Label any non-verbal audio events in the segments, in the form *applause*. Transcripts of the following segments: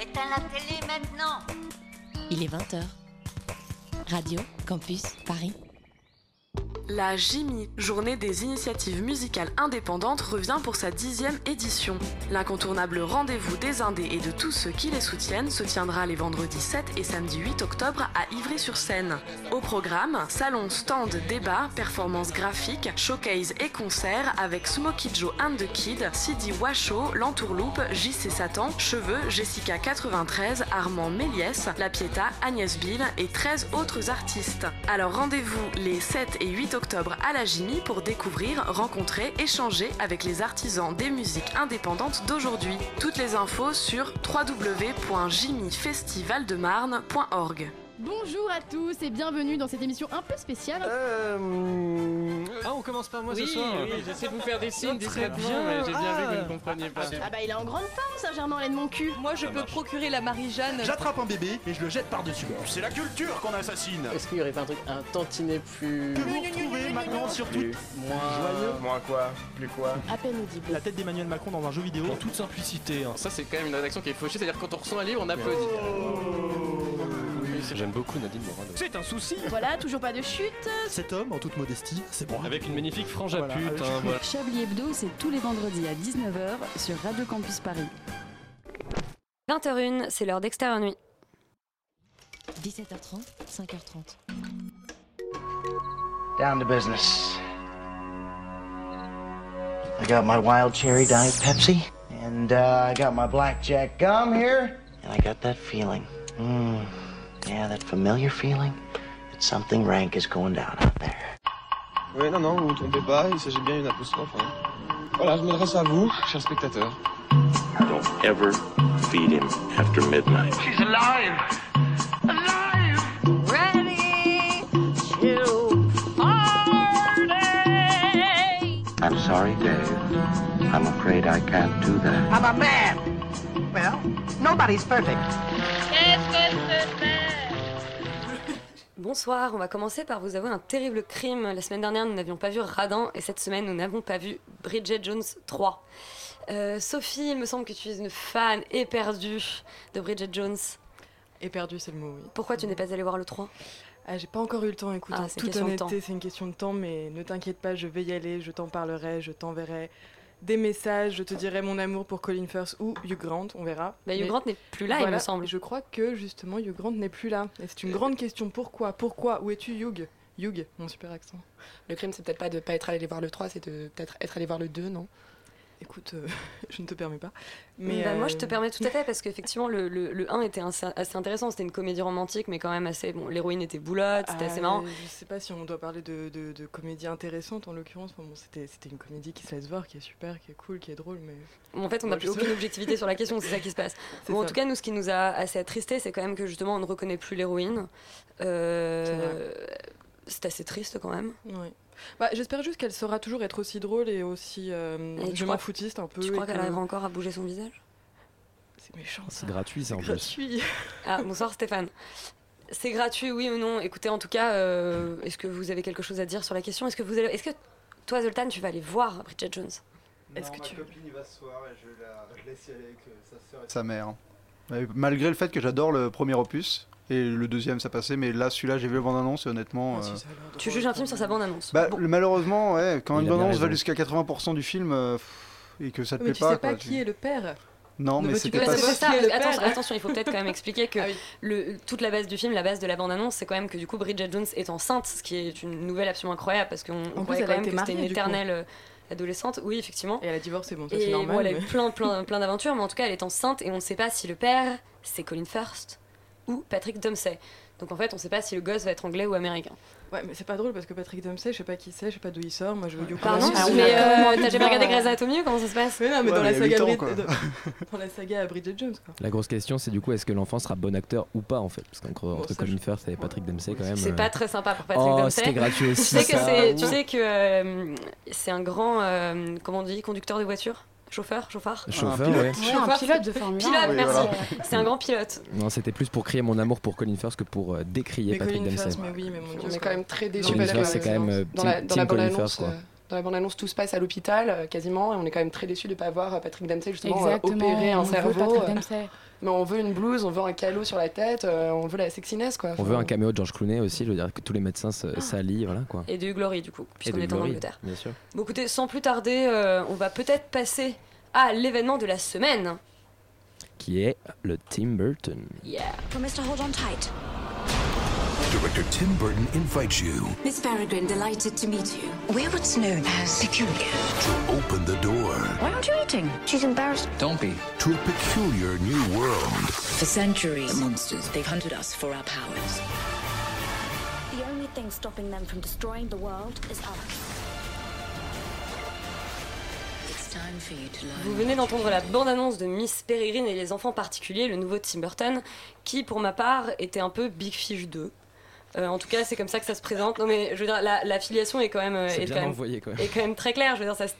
Éteins la télé maintenant Il est 20h. Radio Campus Paris. La JIMI, Journée des initiatives musicales indépendantes, revient pour sa dixième édition. L'incontournable rendez-vous des Indés et de tous ceux qui les soutiennent se tiendra les vendredis 7 et samedi 8 octobre à Ivry-sur-Seine. Au programme, salon, stand, débat, performances graphiques, showcase et concerts avec Smokey Joe and the Kid, Sidi Washo, L'Entourloupe, JC Satan, Cheveux, Jessica 93, Armand Méliès, La Pieta, Agnès Bill et 13 autres artistes. Alors rendez-vous les 7 et 8 octobre à la Jimmy pour découvrir, rencontrer, échanger avec les artisans des musiques indépendantes d'aujourd'hui. Toutes les infos sur www.jimmyfestivaldemarne.org. Bonjour à tous et bienvenue dans cette émission un peu spéciale. Euh... Ah, on commence par moi oui, ce soir. Oui, j'essaie de vous faire des signes Très discrètement, bien. mais j'ai bien Ah. vu que vous ne compreniez pas. Ah bah il est en grande forme Saint-Germain-en-Laye de mon cul. Moi, je peux procurer la Marie-Jeanne. J'attrape un bébé et je le jette par-dessus. C'est la culture qu'on assassine Est-ce qu'il y aurait pas un truc un tantinet plus. Que vous retrouvez maintenant sur moins. Joyeux. Moins quoi Plus quoi À peine audible. la tête d'Emmanuel Macron dans un jeu vidéo. En toute simplicité. hein. Ça, c'est quand même une rédaction qui est fauchée, c'est-à-dire quand on reçoit un livre, on applaudit. J'aime beaucoup Nadine Morano. C'est un souci. Voilà, toujours pas de chute. Cet homme, en toute modestie, c'est bon. Avec une magnifique frange à Voilà, pute. hein, voilà. Chablis Hebdo, c'est tous les vendredis à 19h sur Radio Campus Paris. 20h01, c'est l'heure d'extérieur nuit. 17h30, 5h30. Down to business. I got my wild cherry diet Pepsi, and uh, I got my blackjack gum here, and I got that feeling. Mm, yeah, that familiar feeling that something rank is going down out there. Oui, non, non, vous vous trompez pas, il s'agit bien d'une apostrophe. hein. Voilà, je m'adresse à vous, chers spectateurs. Don't ever feed him after midnight. She's alive! Alive! Ready to party I'm sorry, Dave. I'm afraid I can't do that. I'm a man. Well, nobody's perfect. Qu'est-ce que c'est fait Bonsoir, on va commencer par vous avouer un terrible crime. La semaine dernière, nous n'avions pas vu Radin et cette semaine, nous n'avons pas vu Bridget Jones 3. Euh, Sophie, il me semble que tu es une fan éperdue de Bridget Jones. Éperdu, c'est le mot, oui. Pourquoi tu n'es pas allée voir le 3 Ah, j'ai pas encore eu le temps, écoute. Ah, en toute question de temps. honnêteté, c'est une question de temps, mais ne t'inquiète pas, je vais y aller, je t'en parlerai, je t'enverrai des messages, je te dirai mon amour pour Colin Firth ou Hugh Grant, on verra. bah, Hugh Mais Grant n'est plus là, il me semble. Je crois que justement Hugh Grant n'est plus là. Et c'est une grande question. Pourquoi Pourquoi Où es-tu, Hugh? Hugh, mon super accent. Le crime, c'est peut-être pas de pas être allé voir le 3, c'est de peut-être être allé voir le 2, non? Écoute, euh, *laughs* je ne te permets pas. Mais Bah, Moi, je te euh, permets tout à fait parce qu'effectivement, *laughs* le, le, le 1 était assez, assez intéressant. C'était une comédie romantique, mais quand même assez. Bon, l'héroïne était boulotte, c'était assez Ah, marrant. Je sais pas si on doit parler de, de, de comédie intéressante en l'occurrence. Bon, c'était, c'était une comédie qui se laisse voir, qui est super, qui est cool, qui est drôle, mais. Bon, en fait, on n'a plus sais- aucune objectivité sur la question, c'est ça qui se passe. *laughs* Bon, en tout cas, nous, ce qui nous a assez attristé, c'est quand même que justement, on ne reconnaît plus l'héroïne. Euh, C'est assez triste quand même. Ouais. Bah, j'espère juste qu'elle saura toujours être aussi drôle et aussi euh, Et je m'en foutiste un peu. Tu crois qu'elle que- arrivera encore à bouger son visage? C'est méchant ça. C'est gratuit, ça en plus. gratuit. *laughs* Ah, bonsoir Stéphane. C'est gratuit, oui ou non? Écoutez, en tout cas, euh, est-ce que vous avez quelque chose à dire sur la question? Est-ce que vous allez... Est-ce que toi, Zoltan, tu vas aller voir Bridget Jones? Est-ce que ma tu... copine y va ce soir et je, la, je laisse y aller avec euh, sa sœur et sa mère. Malgré le fait que j'adore le premier opus et le deuxième ça passait, mais là celui-là j'ai vu le bande-annonce et honnêtement. Ah, si, euh, ça Tu juges un film sur sa bande-annonce. bah, Bon. le- malheureusement, ouais, quand Il une bande-annonce va jusqu'à 80% du film euh, pff, et que ça te Mais plaît tu pas. sais pas quoi, qui tu- est le père. Non, mais c'était pas ça. Attention, attention, il faut peut-être quand même expliquer *laughs* que Ah oui. le, toute la base du film, la base de la bande-annonce, c'est quand même que du coup Bridget Jones est enceinte, ce qui est une nouvelle absolument incroyable parce qu'on croyait quand a même été que c'était une éternelle euh, adolescente. Oui, effectivement. Et elle a divorcé, bon, ça c'est normal. bon, elle a eu mais- plein, plein, plein d'aventures, mais en tout cas, elle est enceinte et on ne sait pas si le père, c'est Colin First ou Patrick Dempsey. Donc en fait, on ne sait pas si le gosse va être anglais ou américain. Ouais, mais c'est pas drôle parce que Patrick Dempsey, je sais pas qui c'est, je sais pas d'où il sort. Moi, je veux du coup. Pardon, suite. mais euh, t'as tu jamais regardé Grey's Anatomy ou comment ça se passe Mais non, mais Ouais, dans, mais la saga ans, Brid- *laughs* dans, la saga Bridget Jones, quoi. La grosse question, c'est du coup, est-ce que l'enfant sera bon acteur ou pas en fait? Parce qu'entre entre ça, Colin Firth et Patrick Dempsey, quand même. C'est euh, pas très sympa pour Patrick Oh, Dempsey. c'était gratuit Tu aussi, sais que ça. c'est, tu sais que euh, c'est un grand, euh, comment on dit, conducteur de voiture, chauffeur, chauffard. Chauffeur, Un pilote. ouais. Ouais, un pilote de Formule 1. Pilote, Oui, merci. voilà. *laughs* C'est un grand pilote. Non, c'était plus pour crier mon amour pour Colin Firth que pour euh, décrier Mais Patrick Dempsey. Firth, mais oui, mais mon dieu. On est quand même très déçus c'est quand même euh, dans la, team- dans la Firth, quoi. euh, dans la bande-annonce, tout se passe à l'hôpital quasiment, et on est quand même très déçus de ne pas voir Patrick Dempsey justement Exactement. opérer on un veut cerveau. Patrick Dempsey. Mais on veut une blouse, on veut un calot sur la tête, euh, on veut la sexiness quoi. On veut un caméo de George Clooney aussi, je veux dire que tous les médecins se- s'allient, voilà quoi. Et de Glory du coup, puisqu'on est en Angleterre. Bien sûr. Bon écoutez, sans plus tarder, euh, on va peut-être passer à l'événement de la semaine. Qui est le Tim Burton. Yeah. Promise to hold on tight. Director Tim Burton invites you Miss Peregrine, delighted to meet you. We're what's known as peculiar? to open the door Why aren't you eating? She's embarrassed. Don't be. to a peculiar new world. For centuries, the monsters, they've hunted us for our powers. The only thing stopping them from destroying the world is us. It's time for you to learn. Vous venez d'entendre la bande-annonce de Miss Peregrine et les enfants particuliers, le nouveau Tim Burton, qui pour ma part était un peu Big Fish 2. Euh, en tout cas, c'est comme ça que ça se présente. Non, mais je veux dire, la, la filiation est quand même, euh, est bien quand même, envoyé, est quand même très claire. Je veux dire, ça, se-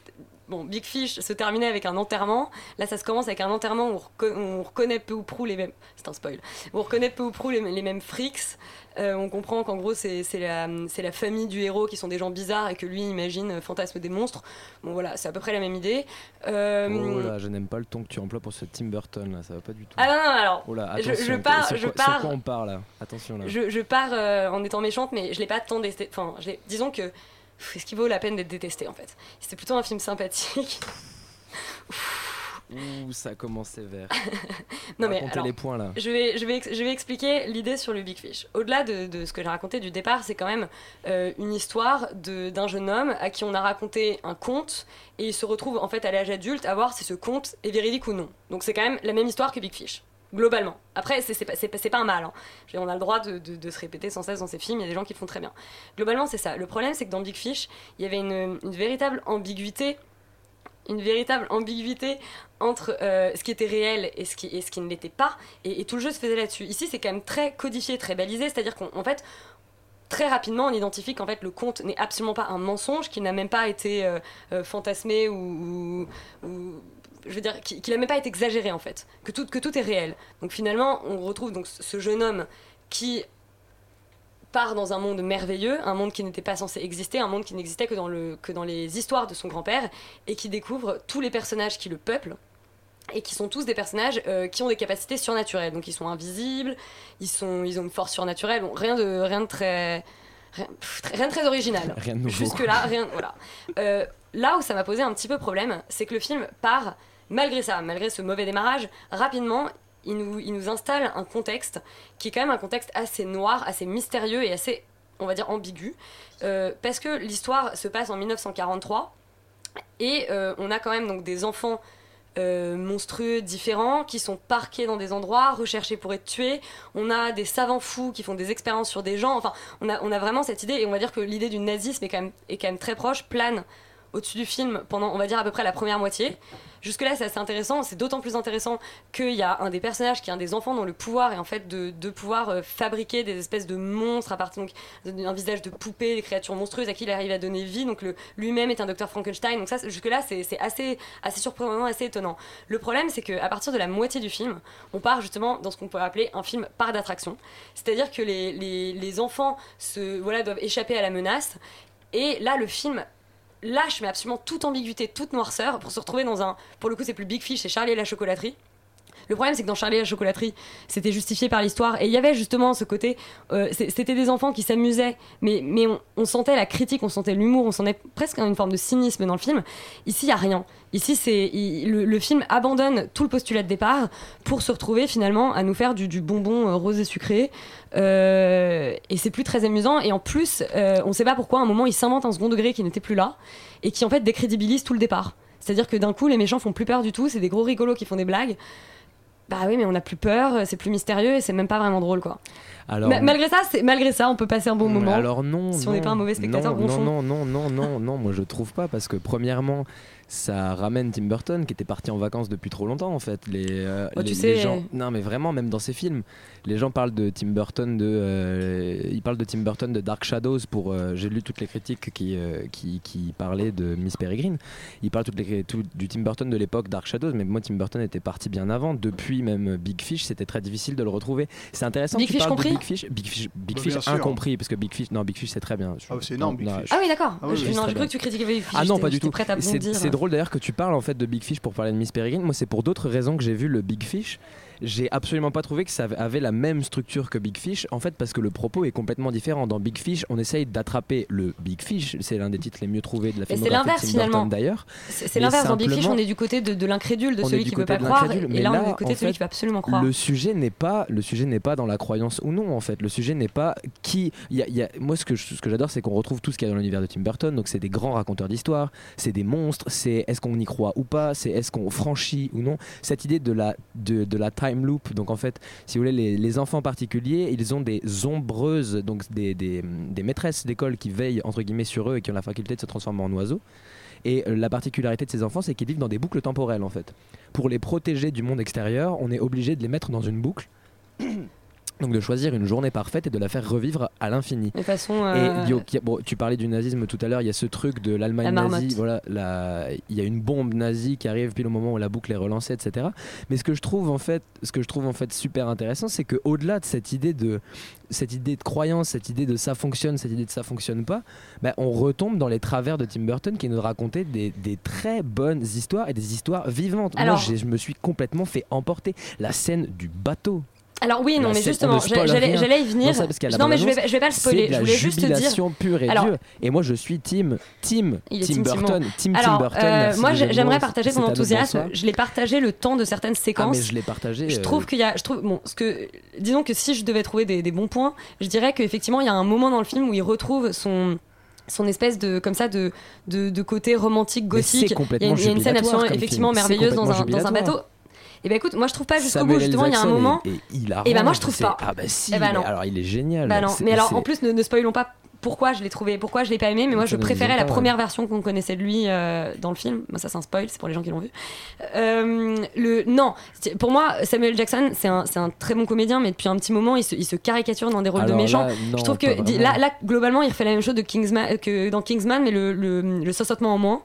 bon, Big Fish se terminait avec un enterrement. Là, ça se commence avec un enterrement où on, reco- on reconnaît peu ou prou les mêmes. C'est un spoil. Où on reconnaît peu ou prou les, les mêmes freaks. Euh, on comprend qu'en gros, c'est c'est la, c'est la famille du héros qui sont des gens bizarres et que lui imagine euh, fantasme des monstres. Bon, voilà, c'est à peu près la même idée. Euh, Oh là, je n'aime pas le ton que tu emploies pour ce Tim Burton là, ça va pas du tout. Ah non, non, alors, Oh là, je- attention, je pars- sur je quoi, sur pars- quoi on part là Attention là. Je, je pars euh, en étant méchante, mais je l'ai pas tant détesté. Enfin, disons que est-ce qu'il vaut la peine d'être détesté en fait? C'était plutôt un film sympathique. *laughs* Ouh, ça commence sévère. *laughs* Non, mais alors, les points là. Je vais, je vais, je vais expliquer l'idée sur le Big Fish. Au-delà de, de ce que j'ai raconté du départ, c'est quand même euh, une histoire d'un jeune homme à qui on a raconté un conte et il se retrouve en fait à l'âge adulte à voir si ce conte est véridique ou non. Donc c'est quand même la même histoire que Big Fish. Globalement. Après, c'est pas, c'est pas, un mal. hein. On a le droit de, de- de se répéter sans cesse dans ces films. Il y a des gens qui le font très bien. Globalement, c'est ça. Le problème, c'est que dans Big Fish, il y avait une, une véritable ambiguïté une véritable ambiguïté entre euh, ce qui était réel et ce qui, et ce qui ne l'était pas, et, et tout le jeu se faisait là-dessus. Ici, c'est quand même très codifié, très balisé, c'est-à-dire qu'en en fait, très rapidement, on identifie qu'en fait, le conte n'est absolument pas un mensonge, qu'il n'a même pas été euh, euh, fantasmé ou, je veux dire, qu'il n'a même pas été exagéré en fait, que tout, que tout est réel. Donc finalement, on retrouve donc ce jeune homme qui part dans un monde merveilleux, un monde qui n'était pas censé exister, un monde qui n'existait que dans, le, que dans les histoires de son grand-père, et qui découvre tous les personnages qui le peuplent, et qui sont tous des personnages euh, qui ont des capacités surnaturelles. Donc ils sont invisibles, ils, sont, ils ont une force surnaturelle, bon, rien, de, rien de très... Rien, pff, rien de très original. *laughs* Rien de nouveau. Jusque-là, rien. Voilà. Euh, là où ça m'a posé un petit peu problème, c'est que le film part, malgré ça, malgré ce mauvais démarrage, rapidement, il nous, installe un contexte qui est quand même un contexte assez noir, assez mystérieux et assez, on va dire, ambigu. Euh, parce que l'histoire se passe en 1943 et euh, on a quand même donc des enfants euh, monstrueux différents qui sont parqués dans des endroits, recherchés pour être tués. On a des savants fous qui font des expériences sur des gens. Enfin, on a, vraiment cette idée et on va dire que l'idée du nazisme est est quand même très proche, plane au-dessus du film pendant, on va dire, à peu près la première moitié. Jusque-là, c'est assez intéressant. C'est d'autant plus intéressant qu'il y a un des personnages qui est un des enfants dont le pouvoir est en fait de, pouvoir euh, fabriquer des espèces de monstres à partir d'un visage de poupée, des créatures monstrueuses à qui il arrive à donner vie. Donc lui-même est un docteur Frankenstein. Donc ça, jusque-là, c'est assez, assez surprenant, assez étonnant. Le problème, c'est qu'à partir de la moitié du film, on part justement dans ce qu'on pourrait appeler un film par d'attraction. C'est-à-dire que les, enfants doivent échapper à la menace. Et là, le film lâche mais absolument toute ambiguïté, toute noirceur pour se retrouver dans un. Pour le coup, c'est plus Big Fish, c'est Charlie et la chocolaterie. Le problème, c'est que dans Charlie et la chocolaterie, c'était justifié par l'histoire. Et il y avait justement ce côté. euh, c'était des enfants qui s'amusaient, mais, mais on, on sentait la critique, on sentait l'humour, on sentait presque une forme de cynisme dans le film. Ici, il n'y a rien. Ici, c'est le, le film abandonne tout le postulat de départ pour se retrouver finalement à nous faire du, du bonbon euh, rose et sucré. Euh, et c'est plus très amusant. Et en plus, euh, on ne sait pas pourquoi, à un moment, il s'invente un second degré qui n'était plus là et qui en fait décrédibilise tout le départ. C'est-à-dire que d'un coup, les méchants font plus peur du tout. C'est des gros rigolos qui font des blagues bah oui, mais on a plus peur, c'est plus mystérieux et c'est même pas vraiment drôle, quoi. Alors, Ma- malgré ça, malgré ça, on peut passer un bon moment. Alors non, si on n'est pas un mauvais spectateur, non, bon non, non, non, non, non, non, moi je trouve pas parce que premièrement, ça ramène Tim Burton qui était parti en vacances depuis trop longtemps en fait. Les, euh, Oh, tu sais- les gens, non mais vraiment même dans ses films, les gens parlent de Tim Burton de, euh, ils parlent de Tim Burton de Dark Shadows pour, euh, j'ai lu toutes les critiques qui, euh, qui, qui parlaient de Miss Peregrine. Ils parlent toutes les, tout- du Tim Burton de l'époque Dark Shadows, mais moi Tim Burton était parti bien avant. Depuis même Big Fish, c'était très difficile de le retrouver. C'est intéressant. Big que tu Fish compris Big Fish, Big Fish, Big Bah, Fish incompris parce que Big Fish, non Big Fish c'est très bien. Je- Ah, c'est énorme, Big non, Fish. je- Ah oui, d'accord. Ah oui, Je- oui, non, cru bien. que tu critiquais Big Fish. Ah non, pas du tout. prête à C'est bondir. c'est drôle d'ailleurs que tu parles en fait de Big Fish pour parler de Miss Peregrine. Moi, c'est pour d'autres raisons que j'ai vu le Big Fish. J'ai absolument pas trouvé que ça avait la même structure que Big Fish, en fait, parce que le propos est complètement différent. Dans Big Fish, on essaye d'attraper le Big Fish, c'est l'un des titres les mieux trouvés de la c'est filmographie de l'inverse finalement. d'ailleurs. C'est c'est l'inverse. Dans Big Fish, on est du côté de, de l'incrédule, de celui qui veut côté pas croire, et là, on est du côté de celui fait, qui veut absolument croire. Le sujet n'est pas le sujet n'est pas dans la croyance ou non en fait. Le sujet n'est pas qui. y a- y a- moi ce que je- ce que j'adore c'est qu'on retrouve tout ce qu'il y a dans l'univers de Tim Burton. Donc c'est des grands raconteurs d'histoires, c'est des monstres, c'est est-ce qu'on y croit ou pas, c'est est-ce qu'on franchit ou non. Cette idée de la de, de la Donc en fait, si vous voulez, les, les enfants particuliers, ils ont des ombreuses, donc des, des, des maîtresses d'école qui veillent entre guillemets sur eux et qui ont la faculté de se transformer en oiseaux. Et euh, la particularité de ces enfants, c'est qu'ils vivent dans des boucles temporelles en fait. Pour les protéger du monde extérieur, on est obligé de les mettre dans une boucle. Donc de choisir une journée parfaite et de la faire revivre à l'infini. De façon. Et euh, a- bon, tu parlais du nazisme tout à l'heure, il y a ce truc de l'Allemagne La nazie. Voilà, la- il y a une bombe nazie qui arrive pile au moment où la boucle est relancée, etc. Mais ce que je trouve en fait, ce que je trouve en fait super intéressant, c'est que au-delà de cette idée de cette idée de croyance, cette idée de ça fonctionne, cette idée de ça fonctionne pas, bah, on retombe dans les travers de Tim Burton qui nous racontait des, des très bonnes histoires et des histoires vivantes. Alors- Moi, je me suis complètement fait emporter. La scène du bateau. Alors oui, non, mais justement, j'allais y venir. ça, parce non, mais je vais, je vais pas le spoiler. Je la voulais juste dire. pure et Alors- dure. Et moi, je suis team, team, Tim Tim. Burton, team Alors, Tim Burton. euh, moi, j'aimerais partager notre enthousiasme. Je l'ai partagé le temps de certaines Ah, séquences. mais je l'ai partagé. Je euh, trouve qu'il y a, je trouve, bon, ce que, disons que si je devais trouver des, des bons points, je dirais qu'effectivement, il y a un moment dans le film où il retrouve son son espèce de comme ça de de, de côté romantique gothique. Il y a une, il y a une scène absolument effectivement film. Merveilleuse dans un, complètement dans un bateau. Et ben écoute, moi je trouve pas jusqu'au bout. Justement, il y a un moment. est- est hilarant, Et ben moi je trouve pas. Ah bah si. Eh ben non. alors il est génial. Bah non, mais alors en plus ne, ne spoilons pas pourquoi je l'ai trouvé, pourquoi je l'ai pas aimé, mais moi je préférais la première version qu'on connaissait de lui euh, dans le film. Moi ça c'est un spoil, c'est pour les gens qui l'ont vu. Euh, le non, pour moi Samuel Jackson c'est un, un très bon comédien, mais depuis un petit moment il se, il se caricature dans des rôles Alors de méchants. là, non, je trouve que là, là globalement il refait la même chose de Kingsman, euh, que dans Kingsman, mais le, le, le en moins.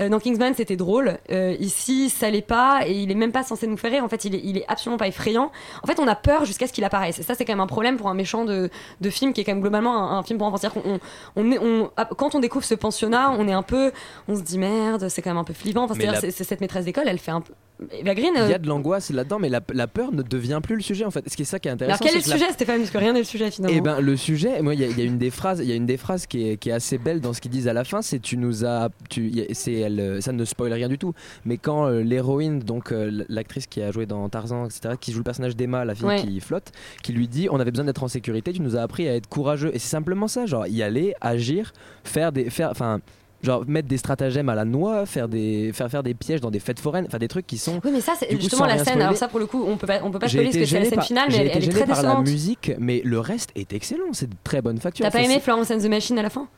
Euh, dans Kingsman, c'était drôle. Euh, ici, ça l'est pas, et il est même pas censé nous faire rire. En fait, il est, il est absolument pas effrayant. En fait, on a peur jusqu'à ce qu'il apparaisse. Et ça, c'est quand même un problème pour un méchant de, de film qui est quand même globalement un, un film pour enfants. C'est-à-dire qu'on- on, on- ah, quand on découvre ce pensionnat, on est un peu, on se dit merde, c'est quand même un peu flippant. Enfin, Mais c'est-à-dire, la- c'est- c'est cette maîtresse d'école, elle fait un peu. Eva Green. Il y euh, a de l'angoisse là-dedans, mais la, la peur ne devient plus le sujet en fait. Ce qui est ça qui est intéressant. alors quel est le la- sujet, Stéphane Parce que rien n'est le sujet finalement. Eh ben le sujet, moi il y, a- il y a une des phrases, il y a une des phrases qui est, qui est assez belle dans ce qu'ils disent à la fin, c'est tu nous as, tu, c'est elle, euh, ça ne spoil rien du tout, mais quand euh, l'héroïne, donc euh, l'actrice qui a joué dans Tarzan, etc., qui joue le personnage d'Emma, la fille Ouais. qui flotte, qui lui dit on avait besoin d'être en sécurité, tu nous as appris à être courageux, et c'est simplement ça, genre y aller, agir, faire des, faire, enfin. Genre mettre des stratagèmes à la noix, faire des, faire faire des pièges dans des fêtes foraines, enfin des trucs qui sont. Oui, mais ça, c'est justement la scène. Alors ça, pour le coup, on peut pas, on peut pas spoiler parce que c'est la scène par- finale, mais elle, est gêné très par la décevante. musique, mais le reste est excellent, c'est de très bonne facture. T'as pas aimé Florence and the Machine à la fin?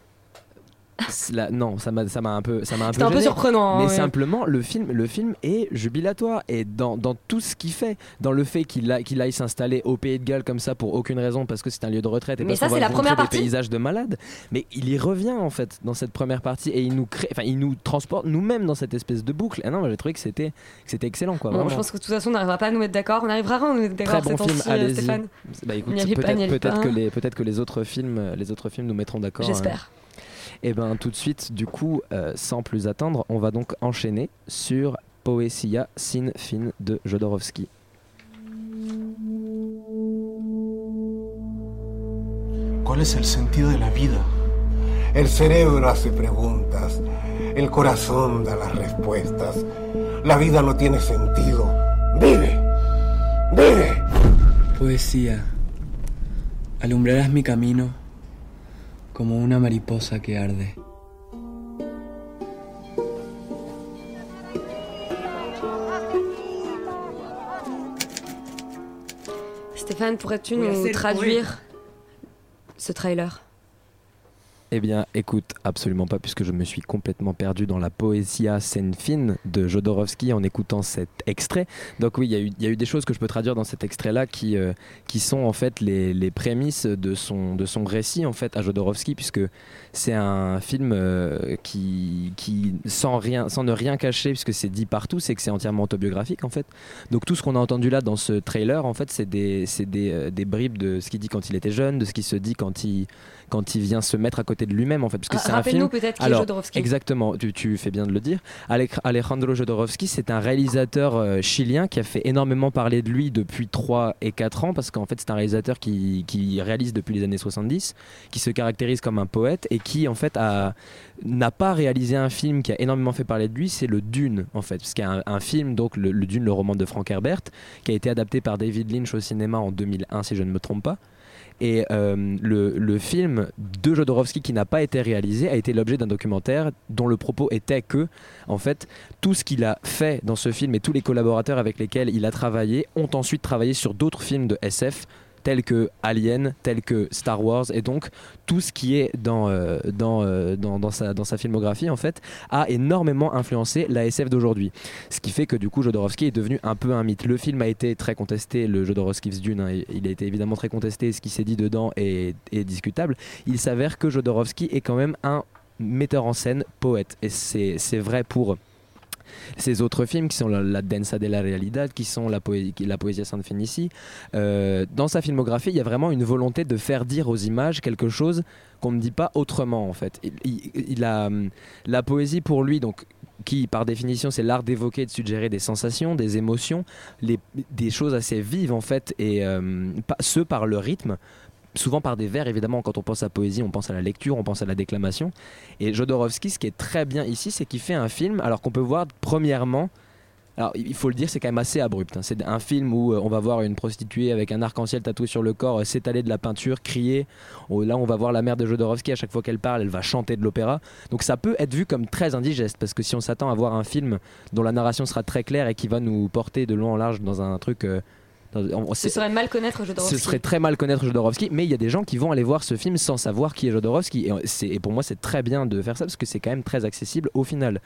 La- non, ça m'a, ça m'a un peu, ça m'a un peu. Un peu surprenant, hein, Mais ouais. simplement, le film, le film est jubilatoire et dans, dans tout ce qu'il fait, dans le fait qu'il, a, qu'il aille s'installer au Pays de Galles comme ça pour aucune raison, parce que c'est un lieu de retraite et Mais parce ça, qu'on c'est va la première des partie. paysages de malades. Mais il y revient en fait dans cette première partie et il nous crée, enfin, il nous transporte nous-mêmes dans cette espèce de boucle. Et non, j'ai trouvé que c'était, que c'était excellent quoi. Bon, je pense que de toute façon, on n'arrivera pas à nous mettre d'accord. On arrivera à nous mettre d'accord Très bon film, allez-y. Stéphane. Bah, écoute, pas, peut-être, que les, peut-être que les autres films, les autres films nous mettront d'accord. J'espère. Et ben tout de suite, du coup, euh, sans plus attendre, on va donc enchaîner sur Poesia sin fin de Jodorowsky. ¿Cuál es el sentido de la vida? El cerebro hace preguntas, el corazón da las respuestas. La vida no tiene sentido. Vive, vive. Poesía, alumbrarás mi camino como una mariposa que arde. Stéphane, pourrais-tu nous traduire ce trailer? Eh bien, écoute, absolument pas, puisque je me suis complètement perdu dans la poésia scène fine de Jodorowsky en écoutant cet extrait. Donc oui, il y, a eu- des choses que je peux traduire dans cet extrait-là qui, euh, qui sont en fait les, les prémices de son, de son récit en fait à Jodorowsky, puisque c'est un film euh, qui, qui sans, rien, sans ne rien cacher, puisque c'est dit partout, c'est que c'est entièrement autobiographique en fait. Donc tout ce qu'on a entendu là dans ce trailer, en fait, c'est des, des, euh, des bribes de ce qu'il dit quand il était jeune, de ce qu'il se dit quand il, quand il vient se mettre à côté de lui-même en fait. Parce que Ah, c'est un film. peut-être qui Jodorowsky. Exactement, tu, tu fais bien de le dire. Alejandro Jodorowsky, c'est un réalisateur euh, chilien qui a fait énormément parler de lui depuis 3 et 4 ans, parce qu'en fait, c'est un réalisateur qui, qui réalise depuis les années 70, qui se caractérise comme un poète et qui, en fait, a n'a pas réalisé un film qui a énormément fait parler de lui, c'est le Dune en fait, parce qu'il y a un, un film donc le, le Dune, le roman de Frank Herbert, qui a été adapté par David Lynch au cinéma en 2001 si je ne me trompe pas. Et euh, le, le film de Jodorowsky qui n'a pas été réalisé a été l'objet d'un documentaire dont le propos était que, en fait, tout ce qu'il a fait dans ce film et tous les collaborateurs avec lesquels il a travaillé ont ensuite travaillé sur d'autres films de SF tels que Alien, tels que Star Wars, et donc tout ce qui est dans, euh, euh, dans, dans sa, dans sa filmographie, en fait, a énormément influencé la SF d'aujourd'hui. Ce qui fait que du coup, Jodorowsky est devenu un peu un mythe. Le film a été très contesté, le Jodorowsky's Dune, hein, il a été évidemment très contesté, ce qui s'est dit dedans est, est discutable. Il s'avère que Jodorowsky est quand même un metteur en scène poète, et c'est vrai pour ces autres films qui sont la, la Densa de la Realidad, qui sont la, poé la Poesia San Finici. Euh, dans sa filmographie, il y a vraiment une volonté de faire dire aux images quelque chose qu'on ne dit pas autrement en fait. Il, a hum, la poésie pour lui donc qui par définition c'est l'art d'évoquer, de suggérer des sensations, des émotions, des choses assez vives en fait et pas- ce par le rythme souvent par des vers évidemment quand on pense à poésie on pense à la lecture on pense à la déclamation. Et Jodorowsky ce qui est très bien ici c'est qu'il fait un film alors qu'on peut voir premièrement alors il faut le dire c'est quand même assez abrupt hein. c'est un film où euh, on va voir une prostituée avec un arc-en-ciel tatoué sur le corps euh, s'étaler de la peinture crier. Oh, là on va voir la mère de Jodorowsky à chaque fois qu'elle parle elle va chanter de l'opéra. Donc ça peut être vu comme très indigeste parce que si on s'attend à voir un film dont la narration sera très claire et qui va nous porter de long en large dans un truc euh, on- Ce serait mal connaître Jodorowsky. ce serait très mal connaître Jodorowsky, mais il y a des gens qui vont aller voir ce film sans savoir qui est Jodorowsky. Et, c'est- et pour moi, c'est très bien de faire ça parce que c'est quand même très accessible au final.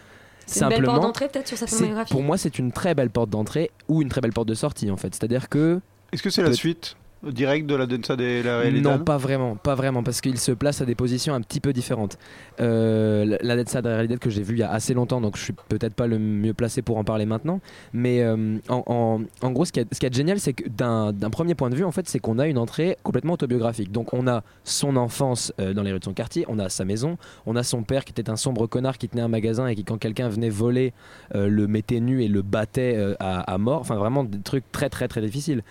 C'est une belle porte d'entrée peut-être sur sa filmographie. pour moi, c'est une très belle porte d'entrée ou une très belle porte de sortie en fait. C'est-à-dire que. Est-ce que c'est la suite? Directe de la Densa de la Realidad Non, pas vraiment, pas vraiment, parce qu'il se place à des positions un petit peu différentes. Euh, la- Densa de la Realidad que j'ai vue il y a assez longtemps, donc je suis peut-être pas le mieux placé pour en parler maintenant. Mais euh, en, en- en gros, ce qui est, ce qui est génial, c'est que d'un premier point de vue, en fait, c'est qu'on a une entrée complètement autobiographique. Donc on a son enfance euh, dans les rues de son quartier, on a sa maison, on a son père qui était un sombre connard qui tenait un magasin et qui, quand quelqu'un venait voler, le mettait nu et le battait à, à mort. Enfin, vraiment des trucs très très très difficiles.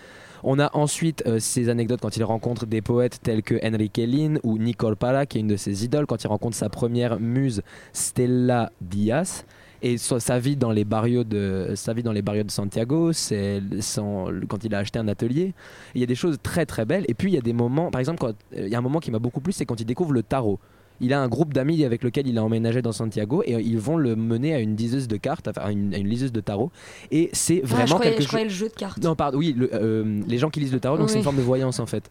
On a ensuite euh, ces anecdotes quand il rencontre des poètes tels que Enrique Lin ou Nicole Pala, qui est une de ses idoles, quand il rencontre sa première muse Stella Diaz. Et sa vie dans les barrios de Santiago, quand il a acheté un atelier. Il y a des choses très très belles. Et puis il y a des moments, par exemple, quand, euh, il y a un moment qui m'a beaucoup plu, c'est quand il découvre le tarot. Il a un groupe d'amis avec lequel il a emménagé dans Santiago et euh, ils vont le mener à une liseuse de cartes, enfin à une, à une liseuse de tarot. Et c'est Ah, vraiment je croyais, quelque je croyais chose. le jeu de cartes. Non, pardon, oui, le- euh, les gens qui lisent le tarot, donc c'est une forme de voyance en fait.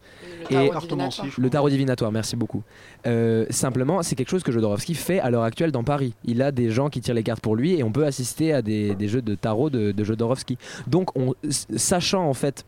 Le tarot divinatoire. le tarot divinatoire, merci beaucoup. Euh, simplement, c'est quelque chose que Jodorowsky fait à l'heure actuelle dans Paris. Il a des gens qui tirent les cartes pour lui et on peut assister à des, des jeux de tarot de, de Jodorowsky. Donc, on, sachant en fait.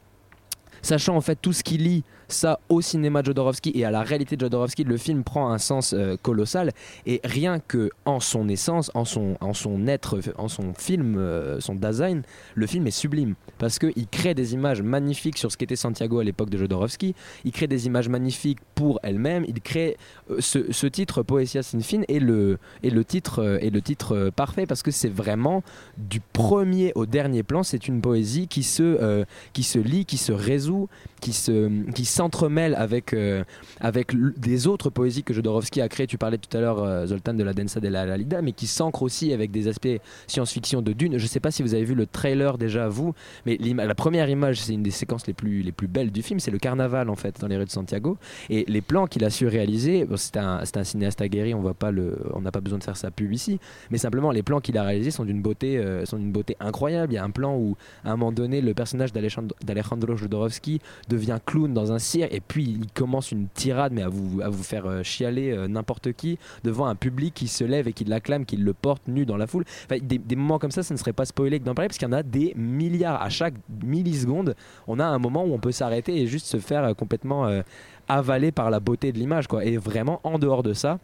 Sachant en fait tout ce qui lie ça au cinéma de Jodorowsky et à la réalité de Jodorowsky, le film prend un sens euh, colossal. Et rien que en son essence, en son, en son être, en son film, euh, son design, le film est sublime. Parce qu'il crée des images magnifiques sur ce qu'était Santiago à l'époque de Jodorowsky. Il crée des images magnifiques pour elle-même. Il crée euh, ce, titre Poesia sin fin est le, est le titre, est le titre parfait parce que c'est vraiment du premier au dernier plan, c'est une poésie qui se, qui se lit, qui se résout, qui se, s'entremêle avec, euh, avec des autres poésies que Jodorowsky a créées. Tu parlais tout à l'heure, euh, Zoltan, de la Densa de la Lalida, mais qui s'ancre aussi avec des aspects science-fiction de Dune. Je ne sais pas si vous avez vu le trailer déjà, vous, mais la première image, c'est une des séquences les plus, les plus belles du film, c'est le carnaval en fait dans les rues de Santiago. Et les plans qu'il a su réaliser, c'est un, un cinéaste aguerri, on n'a pas besoin de faire sa pub ici, mais simplement les plans qu'il a réalisés sont d'une beauté, euh, sont d'une beauté incroyable. Il y a un plan où à un moment donné, le personnage d'Alejandro Jodorowsky devient clown dans un cirque et puis il commence une tirade, mais à vous, à vous faire euh, chialer euh, n'importe qui devant un public qui se lève et qui l'acclame, qui le porte nu dans la foule. Enfin, des, des moments comme ça, ça ne serait pas spoilé que d'en parler parce qu'il y en a des milliards. À chaque milliseconde, on a un moment où on peut s'arrêter et juste se faire euh, complètement avaler par la beauté de l'image. quoi. Et vraiment, en dehors de ça,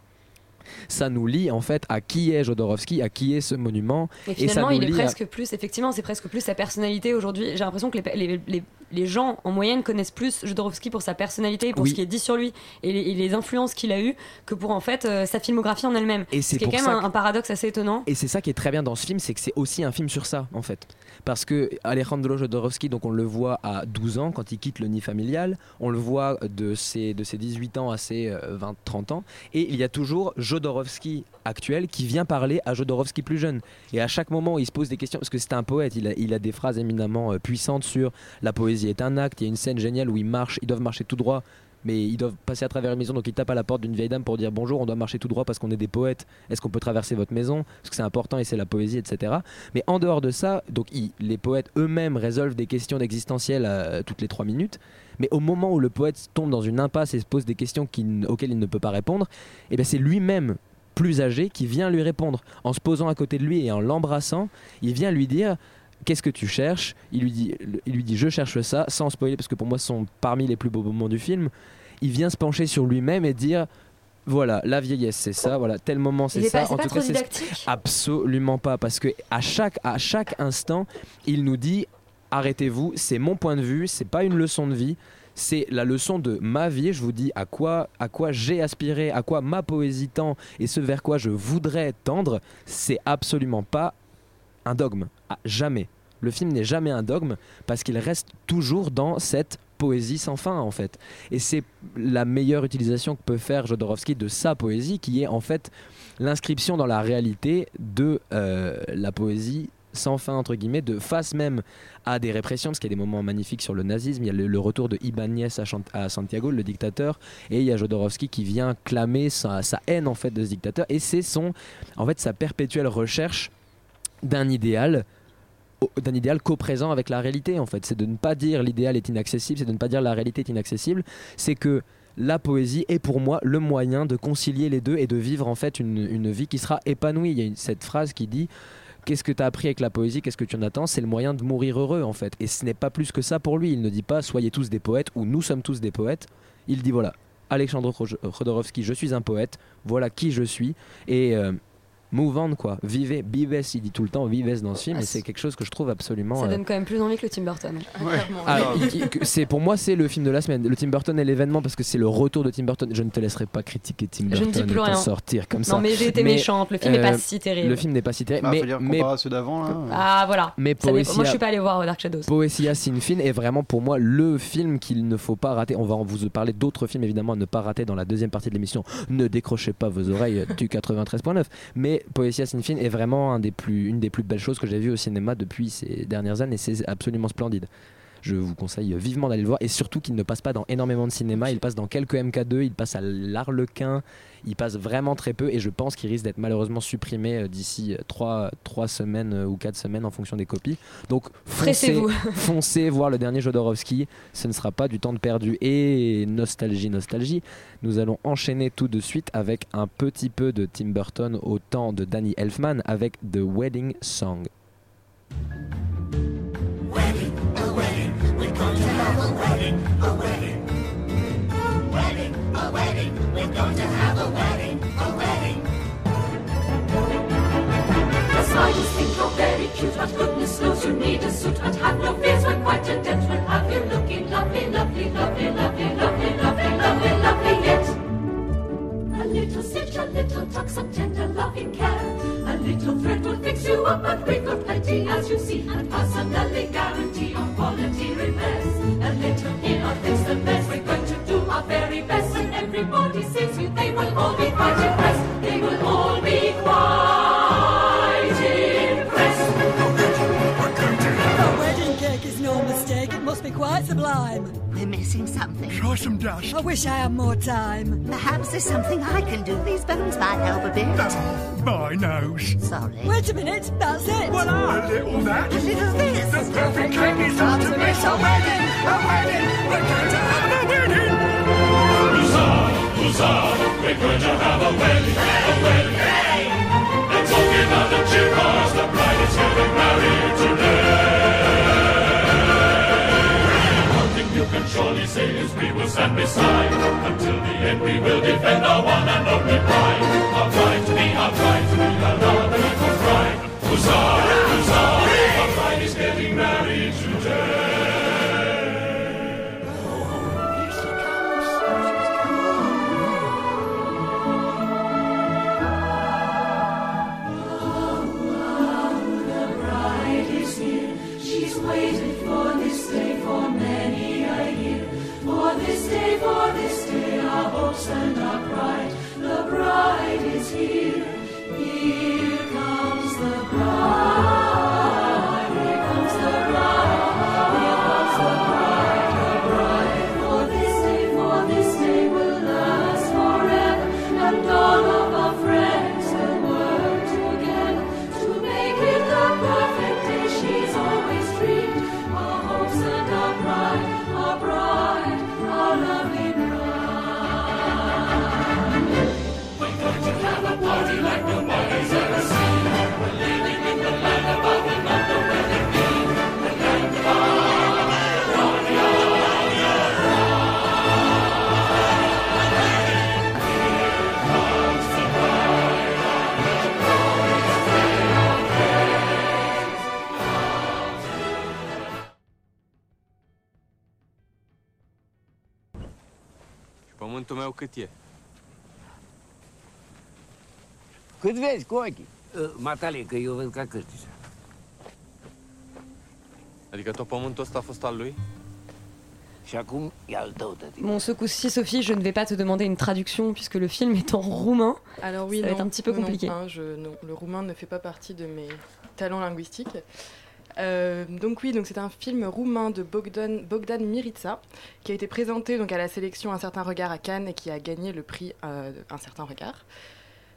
ça nous lie en fait à qui est Jodorowsky, à qui est ce monument. Et ça finalement, nous il est à- presque plus, effectivement, c'est presque plus sa personnalité aujourd'hui. J'ai l'impression que les, les, les- les gens en moyenne connaissent plus Jodorowsky pour sa personnalité, pour Oui. ce qui est dit sur lui et les, et les influences qu'il a eues que pour en fait euh, sa filmographie en elle-même. Et Ce c'est qui est pour quand même un, que- un paradoxe assez étonnant. Et c'est ça qui est très bien dans ce film, c'est que c'est aussi un film sur ça, en fait. Parce que Alejandro Jodorowsky, donc on le voit à 12 ans, quand il quitte le nid familial, on le voit de ses, de ses 18 ans à ses euh, 20-30 ans, et il y a toujours Jodorowsky actuel qui vient parler à Jodorowsky plus jeune. Et à chaque moment il se pose des questions, parce que c'est un poète, il a, il a des phrases éminemment euh, puissantes sur la poésie est un acte, il y a une scène géniale où ils marchent, ils doivent marcher tout droit mais ils doivent passer à travers une maison, donc ils tapent à la porte d'une vieille dame pour dire bonjour, on doit marcher tout droit parce qu'on est des poètes, est-ce qu'on peut traverser votre maison? Parce que c'est important et c'est la poésie, etc. Mais en dehors de ça, donc les poètes eux-mêmes résolvent des questions existentielles euh, toutes les trois minutes, mais au moment où le poète tombe dans une impasse et se pose des questions auxquelles il ne peut pas répondre, et bien c'est lui-même plus âgé qui vient lui répondre. En se posant à côté de lui et en l'embrassant, il vient lui dire qu'est-ce que tu cherches il lui, dit, il lui dit je cherche ça, sans spoiler, parce que pour moi ce sont parmi les plus beaux moments du film. Il vient se pencher sur lui-même et dire voilà, la vieillesse c'est ça, voilà, tel moment c'est ça. pas- c'est pas trop c'est ce- didactique? Absolument pas, parce que à chaque, à chaque instant, il nous dit arrêtez-vous, c'est mon point de vue, c'est pas une leçon de vie. C'est la leçon de ma vie. Je vous dis à quoi, à quoi j'ai aspiré, à quoi ma poésie tend et ce vers quoi je voudrais tendre. C'est absolument pas un dogme. Ah, jamais. Le film n'est jamais un dogme parce qu'il reste toujours dans cette poésie sans fin en fait. Et c'est la meilleure utilisation que peut faire Jodorowsky de sa poésie qui est en fait l'inscription dans la réalité de euh, la poésie sans fin entre guillemets de face même à des répressions parce qu'il y a des moments magnifiques sur le nazisme il y a le, retour de Ibáñez à, Santiago le dictateur et il y a Jodorowsky qui vient clamer sa, sa haine en fait de ce dictateur et c'est son en fait sa perpétuelle recherche d'un idéal d'un idéal co-présent avec la réalité en fait c'est de ne pas dire l'idéal est inaccessible c'est de ne pas dire la réalité est inaccessible c'est que la poésie est pour moi le moyen de concilier les deux et de vivre en fait une, une vie qui sera épanouie il y a une- cette phrase qui dit Qu'est-ce que tu as appris avec la poésie? Qu'est-ce que tu en attends? C'est le moyen de mourir heureux en fait. Et ce n'est pas plus que ça pour lui. Il ne dit pas soyez tous des poètes ou nous sommes tous des poètes. Il dit voilà, Alexandre Khodorowsky, je suis un poète, voilà qui je suis. Et euh, move on quoi. Vivez, vives, il dit tout le temps, vives dans ce film. Ah, et c'est quelque chose que je trouve absolument. Ça euh, donne quand même plus envie que le Tim Burton. ah, il- il- que- c'est pour moi c'est le film de la semaine. Le Tim Burton est l'événement parce que c'est le retour de Tim Burton. Je ne te laisserai pas critiquer Tim Je ne Burton dis plus rien. sortir comme Non, ça. mais j'ai été méchante. Le film n'est pas si terrible. Le film n'est pas si terrible. Bah, mais dire, mais comparé à ceux d'avant, là. Ah voilà. Mais dépend. Moi Poesia- je suis pas allé voir Dark Shadows. Poesia Sin Fin est vraiment pour moi le film qu'il ne faut pas rater. On va en vous parler d'autres films évidemment à ne pas rater dans la deuxième partie de l'émission. Ne décrochez pas vos oreilles du 93.9. *laughs* Mais Poesia Sin est vraiment une des plus belles choses que j'ai vues au cinéma depuis ces dernières années. C'est absolument splendide. Je vous conseille vivement d'aller le voir et surtout qu'il ne passe pas dans énormément de cinéma. Il passe dans quelques MK2, il passe à l'Arlequin, il passe vraiment très peu et je pense qu'il risque d'être malheureusement supprimé euh, d'ici 3, semaines euh, ou 4 semaines en fonction des copies. Donc foncez, *laughs* foncez voir le dernier Jodorowsky, ce ne sera pas du temps de perdu. Et nostalgie, nostalgie, nous allons enchaîner tout de suite avec un petit peu de Tim Burton au temps de Danny Elfman avec The Wedding Song. A wedding, a wedding. Wedding, a wedding. We're going to have a wedding, a wedding. The spiders think you're very cute, but goodness knows you need a suit. But have no fears, we're quite adept. We'll have you looking lovely, lovely, lovely, lovely, lovely, lovely, lovely, lovely yet. A little stitch, a little tuck, some tender loving care. A little thread will fix you up, but we've got plenty, as you see, and personally guarantee on quality repairs little in our the mess. We're going to do our very best, and everybody sees you. They will all be quite impressed. They will all be quite. Quite sublime. We're missing something. Try some dust. I wish I had more time. Perhaps there's something I can do. These bones might help a bit. That's My nose. Sorry. Wait a minute. That's it. Well, A little that. A little this. The perfect cake is hard to miss. A wedding. A wedding. We're going to have a wedding. Huzzah, huzzah, we're going to have a wedding, a wedding. Hey, they're talking about the cheer cause the bride is getting married today. Can surely say is we will stand beside. Until the end we will defend our one and only pride. Our be, our bride to be, our love people's bride. Huzzah, huzzah, and pride. The bride is. Here cât e? Cât vezi cu ochii? Matale, că eu văd ca cârtișa. Adică tot pământul ăsta a fost al lui? Și acum e al tău, tăti. Bon, ce coup-ci, Sophie, je ne vais pas te demander une traduction puisque le film est en roumain. Alors oui, Ça va non, être un petit peu non, compliqué. hein, je- non, le roumain ne fait pas partie de mes talents linguistiques. Euh, donc oui, donc c'est un film roumain de Bogdan, Bogdan Mirița qui a été présenté donc à la sélection Un certain regard à Cannes et qui a gagné le prix euh, Un certain regard.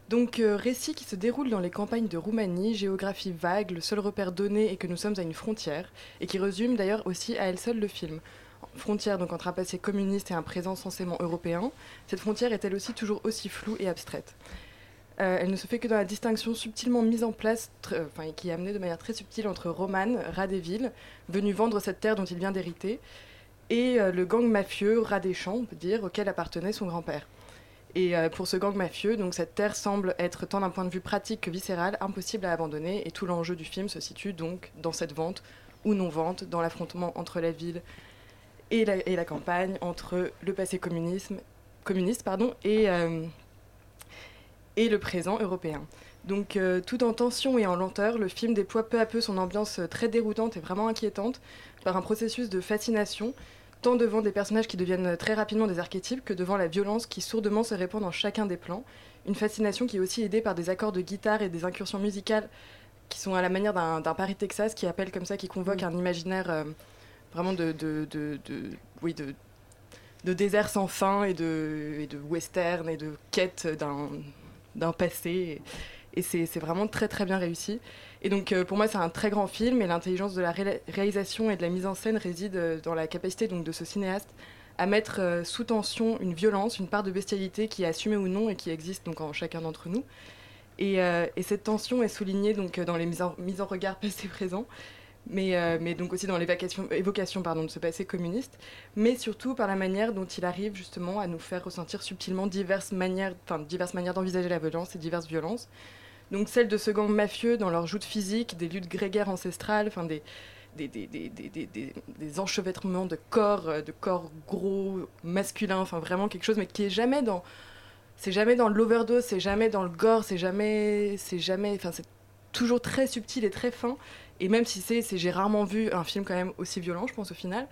Donc euh, récit qui se déroule dans les campagnes de Roumanie, géographie vague, le seul repère donné est que nous sommes à une frontière et qui résume d'ailleurs aussi à elle seule le film. Frontière donc entre un passé communiste et un présent censément européen, cette frontière est elle aussi toujours aussi floue et abstraite. Euh, elle ne se fait que dans la distinction subtilement mise en place, euh, enfin, qui est amenée de manière très subtile entre Roman, rat des villes, venu vendre cette terre dont il vient d'hériter, et euh, le gang mafieux, rat des champs, on peut dire, auquel appartenait son grand-père. Et pour ce gang mafieux, donc cette terre semble être tant d'un point de vue pratique que viscéral, impossible à abandonner, et tout l'enjeu du film se situe donc dans cette vente ou non-vente, dans l'affrontement entre la ville et la, campagne, entre le passé communiste pardon, et, et le présent européen. Donc euh, tout en tension et en lenteur, le film déploie peu à peu son ambiance euh, très déroutante et vraiment inquiétante par un processus de fascination, tant devant des personnages qui deviennent euh, très rapidement des archétypes que devant la violence qui sourdement se répand dans chacun des plans. Une fascination qui est aussi aidée par des accords de guitare et des incursions musicales qui sont à la manière d'un Paris Texas qui appelle comme ça, qui convoque un imaginaire euh, vraiment de, de, de- de- oui, de, de désert sans fin et de, et de western et de quête d'un d'un passé. Et, c'est vraiment très très bien réussi. Et donc euh, pour moi c'est un très grand film et l'intelligence de la ré- réalisation et de la mise en scène réside euh, dans la capacité donc, de ce cinéaste à mettre euh, sous tension une violence, une part de bestialité qui est assumée ou non et qui existe donc en chacun d'entre nous. Et, et cette tension est soulignée donc dans les mises en, mises en regard *laughs* passé-présent, mais, euh, mais donc aussi dans l'évocation évocation, pardon, de ce passé communiste, mais surtout par la manière dont il arrive justement à nous faire ressentir subtilement diverses manières, diverses manières d'envisager la violence et diverses violences. Donc celle de ce gang mafieux dans leurs joutes physiques, des luttes grégaires ancestrales, enfin des enchevêtrements de corps, euh, de corps gros, masculins, enfin vraiment quelque chose, mais qui est jamais dans, c'est jamais dans l'overdose, c'est jamais dans le gore, c'est jamais, c'est jamais, enfin c'est toujours très subtil et très fin. Et même si c'est, j'ai rarement vu un film quand même aussi violent, je pense au final.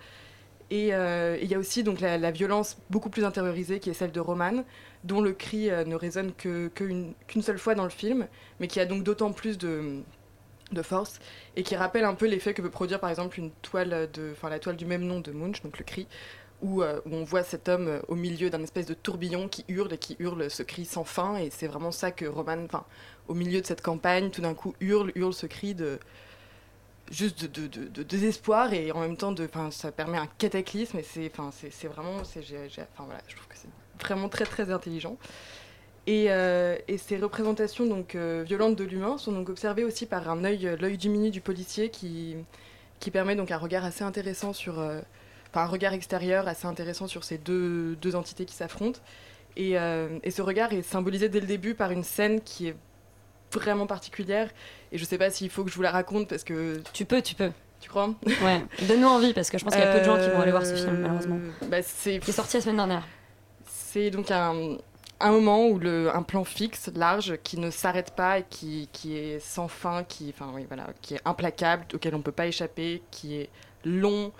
Et euh, il y a aussi donc la, violence beaucoup plus intériorisée qui est celle de Roman, dont le cri euh, ne résonne que- que qu'une seule fois dans le film, mais qui a donc d'autant plus de, de force et qui rappelle un peu l'effet que peut produire par exemple une toile de, enfin la toile du même nom de Munch, donc le cri, où, euh, on voit cet homme au milieu d'un espèce de tourbillon qui hurle et qui hurle ce cri sans fin, et c'est vraiment ça que Roman, au milieu de cette campagne, tout d'un coup hurle, hurle ce cri de juste de, désespoir et en même temps de, ça permet un cataclysme et c'est, c'est, vraiment, c'est, je trouve que c'est vraiment très très intelligent. Et, euh, et ces représentations donc euh, violentes de l'humain sont donc observées aussi par un œil, euh, l'œil diminué du policier qui, qui permet donc un regard assez intéressant sur, un regard extérieur assez intéressant sur ces deux, deux entités qui s'affrontent. Et, et ce regard est symbolisé dès le début par une scène qui est vraiment particulière. Et je sais pas s'il faut que je vous la raconte parce que. Tu peux, tu peux. Tu crois? Ouais, donne-nous envie parce que je pense qu'il y a peu de gens qui vont aller voir ce film, Euh, malheureusement. bah, c'est... Est sorti la semaine dernière. C'est donc un, un moment où le, un plan fixe, large, qui ne s'arrête pas et qui, qui est sans fin, qui, enfin, oui, voilà, qui est implacable, auquel on ne peut pas échapper, qui est long.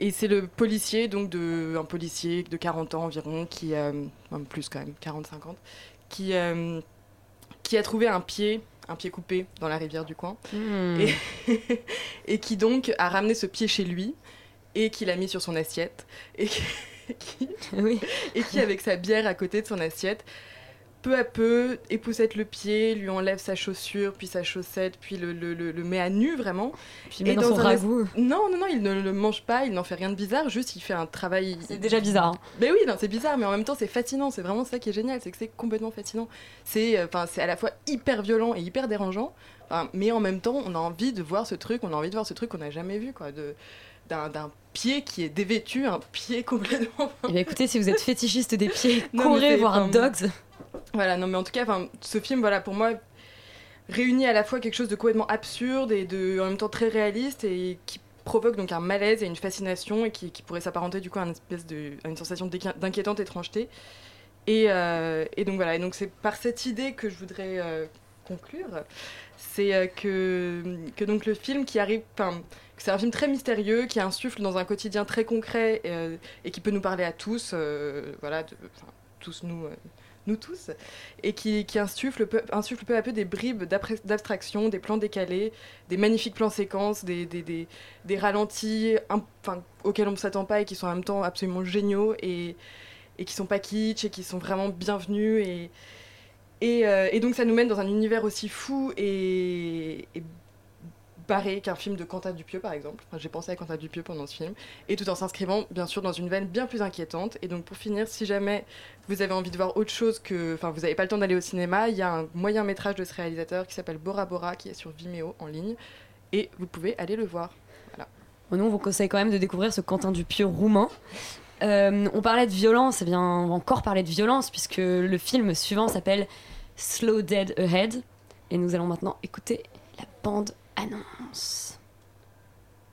Et c'est le policier, donc de, un policier de 40 ans environ, qui, euh, même plus quand même, 40-50, qui, euh, qui a trouvé un pied, un pied coupé dans la rivière du coin, Hmm. et, *laughs* et qui donc a ramené ce pied chez lui et qui l'a mis sur son assiette. Et qui, qui- et qui avec sa bière à côté de son assiette peu à peu époussette le pied, lui enlève sa chaussure, puis sa chaussette, puis le, le- le- le met à nu vraiment. Puis il met dans son un es- ragoût. Non, non, non, il ne le mange pas, il n'en fait rien de bizarre, juste il fait un travail. C'est déjà bizarre. hein. Mais oui, c'est bizarre, mais en même temps c'est fascinant. C'est vraiment ça qui est génial, c'est que c'est complètement fascinant. C'est, euh, enfin, c'est à la fois hyper violent et hyper dérangeant, mais en même temps on a envie de voir ce truc, on a envie de voir ce truc qu'on n'a jamais vu, quoi, de d'un, pied qui est dévêtu, un pied complètement. *laughs* Eh bien, écoutez, si vous êtes fétichiste des pieds, courez voir comme- Dogs. Voilà, non, mais en tout cas, ce film, voilà, pour moi, réunit à la fois quelque chose de complètement absurde et de, en même temps très réaliste et qui provoque donc un malaise et une fascination et qui, qui pourrait s'apparenter du coup à une espèce de, à une sensation d'inqui- d'inquiétante étrangeté. Et, euh, et donc voilà, et donc c'est par cette idée que je voudrais euh, conclure, c'est euh, que, que donc le film qui arrive, c'est un film très mystérieux qui insuffle dans un quotidien très concret euh, et qui peut nous parler à tous, euh, voilà, tous nous, euh, nous tous, et qui, insuffle, peu, insuffle peu à peu des bribes d'abstraction, des plans décalés, des magnifiques plans séquences, des, ralentis auxquels on ne s'attend pas et qui sont en même temps absolument géniaux et, qui sont pas kitsch et qui sont vraiment bienvenus. Et, euh, donc ça nous mène dans un univers aussi fou et barré qu'un film de Quentin Dupieux par exemple. J'ai pensé à Quentin Dupieux pendant ce film. Et tout en s'inscrivant bien sûr dans une veine bien plus inquiétante. Et donc pour finir, si jamais vous avez envie de voir autre chose que... Enfin vous n'avez pas le temps d'aller au cinéma, il y a un moyen métrage de ce réalisateur qui s'appelle Bora Bora qui est sur Vimeo en ligne. Et vous pouvez aller le voir. Voilà. Nous, on vous conseille quand même de découvrir ce Quentin Dupieux roumain. Euh, on parlait de violence, et bien on va encore parler de violence puisque le film suivant s'appelle Slow Dead Ahead et nous allons maintenant écouter la bande annonce.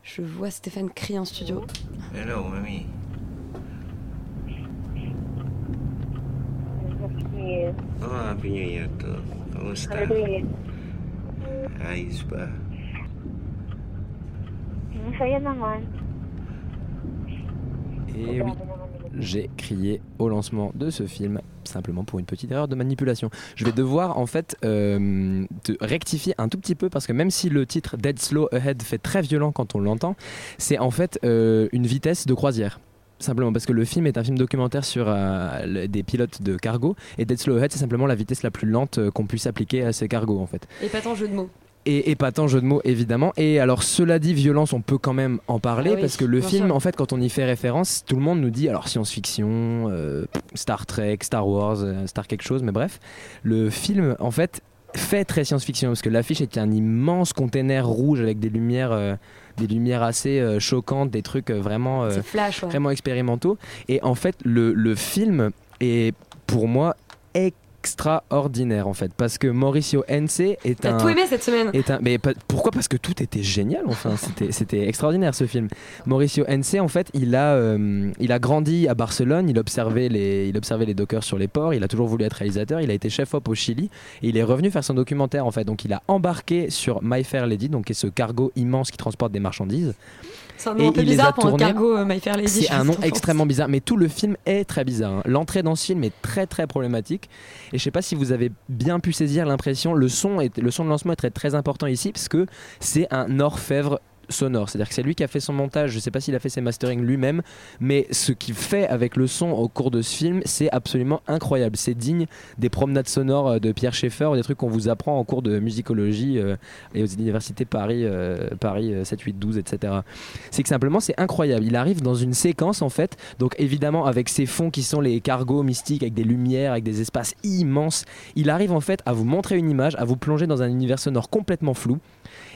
Je vois Stéphane crier en studio. Hello, mami. Oh, Happy New Year to. Kamusta? Ayos ba? Masaya naman. Et oui, j'ai crié au lancement de ce film simplement pour une petite erreur de manipulation. Je vais devoir en fait euh, te rectifier un tout petit peu parce que même si le titre Dead Slow Ahead fait très violent quand on l'entend, c'est en fait euh, une vitesse de croisière. Simplement parce que le film est un film documentaire sur euh, des pilotes de cargo et Dead Slow Ahead c'est simplement la vitesse la plus lente qu'on puisse appliquer à ces cargos en fait. Et pas tant jeu de mots. Et épatant jeu de mots évidemment. Et alors cela dit, violence, on peut quand même en parler Ah oui, parce que le film, sûr. en fait, quand on y fait référence, tout le monde nous dit alors science-fiction, euh, Star Trek, Star Wars, euh, Star quelque chose, mais bref, le film en fait fait très science-fiction parce que l'affiche est un immense container rouge avec des lumières. euh, des lumières assez euh, choquantes, des trucs euh, vraiment, euh, flash, ouais. vraiment expérimentaux. Et en fait, le, le film est pour moi extraordinaire en fait parce que Mauricio Ence est T'as un tout aimé cette semaine. est un mais pourquoi? Parce que tout était génial enfin *laughs* c'était c'était extraordinaire ce film. Mauricio Ence en fait il a euh, il a grandi à Barcelone il observait les il observait les dockers sur les ports il a toujours voulu être réalisateur il a été chef op au Chili et il est revenu faire son documentaire en fait. Donc il a embarqué sur My Fair Lady donc qui est ce cargo immense qui transporte des marchandises C'est un Et nom un peu il les a bizarre pour un tournés- cargo euh, My Fair Lady. c'est un nom extrêmement bizarre, mais tout le film est très bizarre. hein. L'entrée dans ce film est très très problématique. Et je sais pas si vous avez bien pu saisir l'impression. Le son, est, le son de lancement est très très important ici parce que c'est un orfèvre sonore. C'est-à-dire que c'est lui qui a fait son montage. Je sais pas s'il a fait ses mastering lui-même, mais ce qu'il fait avec le son au cours de ce film, c'est absolument incroyable. C'est digne des promenades sonores euh, de Pierre Schaeffer, des trucs qu'on vous apprend en cours de musicologie euh, et aux universités Paris, euh, Paris euh, 7, 8, 12, etc. C'est que simplement c'est incroyable. Il arrive dans une séquence en fait, donc évidemment avec ces fonds qui sont les cargos mystiques, avec des lumières, avec des espaces immenses. Il arrive en fait à vous montrer une image, à vous plonger dans un univers sonore complètement flou.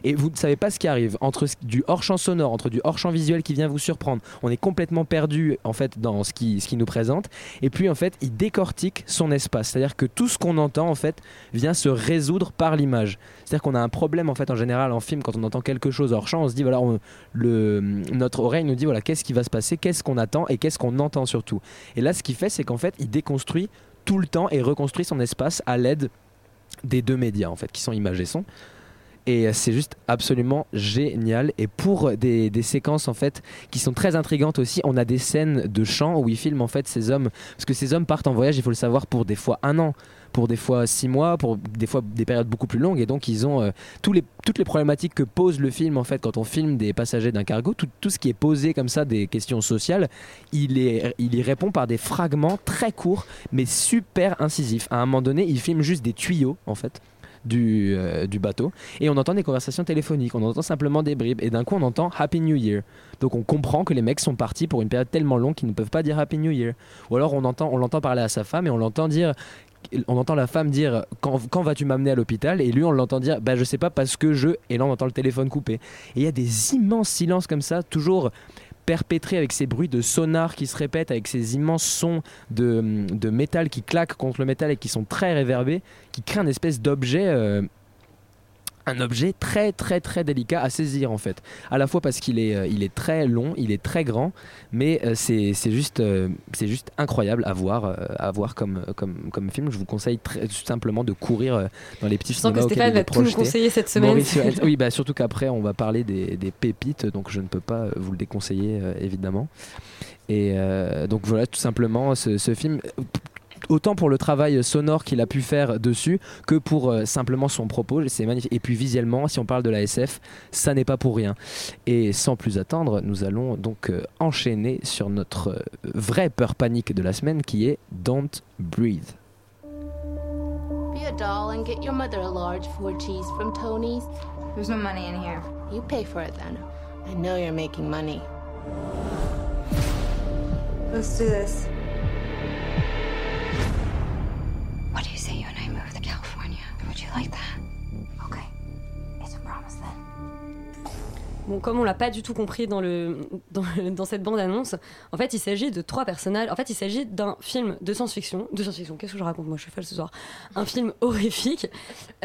Et vous ne savez pas ce qui arrive entre du hors-champ sonore, entre du hors-champ visuel qui vient vous surprendre. On est complètement perdu en fait dans ce qui, ce qui nous présente. Et puis en fait, il décortique son espace. C'est-à-dire que tout ce qu'on entend en fait vient se résoudre par l'image. C'est-à-dire qu'on a un problème en fait en général en film quand on entend quelque chose hors champ, on se dit voilà, notre oreille nous dit voilà qu'est-ce qui va se passer, qu'est-ce qu'on attend et qu'est-ce qu'on entend surtout. Et là, ce qu'il fait, c'est qu'en fait, il déconstruit tout le temps et reconstruit son espace à l'aide des deux médias en fait qui sont image et son. Et c'est juste absolument génial. Et pour des, séquences en fait qui sont très intrigantes aussi, on a des scènes de chant où il filme en fait ces hommes, parce que ces hommes partent en voyage, il faut le savoir, pour des fois un an, pour des fois six mois, pour des fois des périodes beaucoup plus longues. Et donc ils ont euh, toutes les problématiques que pose le film en fait quand on filme des passagers d'un cargo, tout, ce qui est posé comme ça, des questions sociales, il, il y répond par des fragments très courts mais super incisifs. À un moment donné, il filme juste des tuyaux en fait du, euh, du bateau. Et on entend des conversations téléphoniques, on entend simplement des bribes. Et d'un coup on entend Happy New Year. Donc on comprend que les mecs sont partis pour une période tellement longue qu'ils ne peuvent pas dire Happy New Year. Ou alors on entend on l'entend parler à sa femme et on l'entend dire on entend la femme dire quand, quand vas-tu m'amener à l'hôpital? Et lui on l'entend dire bah je sais pas parce que je et là on entend le téléphone coupé. Et il y a des immenses silences comme ça toujours perpétrés avec ces bruits de sonar qui se répètent avec ces immenses sons de, de métal qui claquent contre le métal et qui sont très réverbés qui créent une espèce d'objet euh, un objet très très très délicat à saisir en fait. À la fois parce qu'il est, euh, il est très long il est très grand mais euh, c'est c'est juste, euh, c'est juste incroyable à voir, à voir comme, comme, comme film. Je vous conseille très simplement de courir dans les petits Je sens que Stéphane va tout nous conseiller cette semaine. Mauricio *laughs* oui bah surtout qu'après on va parler des, des pépites donc je ne peux pas vous le déconseiller évidemment. Et euh, donc voilà tout simplement ce, ce film autant pour le travail sonore qu'il a pu faire dessus que pour euh, simplement son propos c'est magnifique et puis visuellement si on parle de la SF ça n'est pas pour rien et sans plus attendre nous allons donc euh, enchaîner sur notre euh, vraie peur panique de la semaine qui est Don't Breathe Be a doll and get your mother a large four cheese from Tony's. There's no money in here. You pay for it then. I know you're making money. Let's do this. What do you say you and I move to California? Would you like that? Okay. It's a promise then. Bon, comme on l'a pas du tout compris dans, le, dans, cette bande-annonce, en fait, il s'agit de trois personnages. En fait, il s'agit d'un film de science-fiction. De science-fiction, qu'est-ce que je raconte Moi, je suis folle ce soir. Un film *laughs* horrifique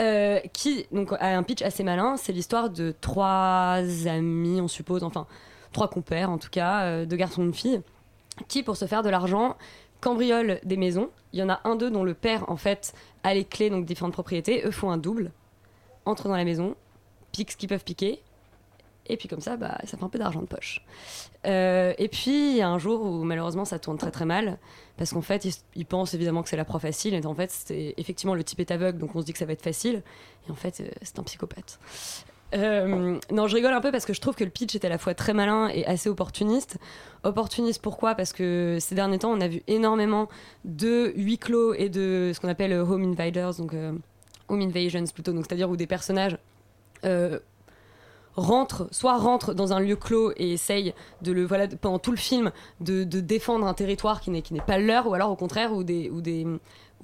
euh, qui donc, a un pitch assez malin. C'est l'histoire de trois amis, on suppose, enfin, trois compères en tout cas, euh, de garçons et de filles, qui, pour se faire de l'argent, cambriolent des maisons. Il y en a un d'eux dont le père, en fait, a les clés, donc différentes propriétés. Eux font un double, entrent dans la maison, piquent ce qu'ils peuvent piquer, et puis comme ça, bah, ça fait un peu d'argent de poche. Euh, et puis, il y a un jour où malheureusement ça tourne très très mal, parce qu'en fait, ils, pensent évidemment que c'est la proie facile, et en fait, c'est effectivement le type est aveugle, donc on se dit que ça va être facile, et en fait, euh, c'est un psychopathe. Euh, non, je rigole un peu parce que je trouve que le pitch est à la fois très malin et assez opportuniste. Opportuniste pourquoi? Parce que ces derniers temps, on a vu énormément de huis clos et de ce qu'on appelle home invaders, donc euh, home invasions plutôt, c'est-à-dire où des personnages euh, rentrent, soit rentrent dans un lieu clos et essayent de le voilà pendant tout le film de, de défendre un territoire qui n'est qui n'est pas leur, ou alors au contraire où des ou des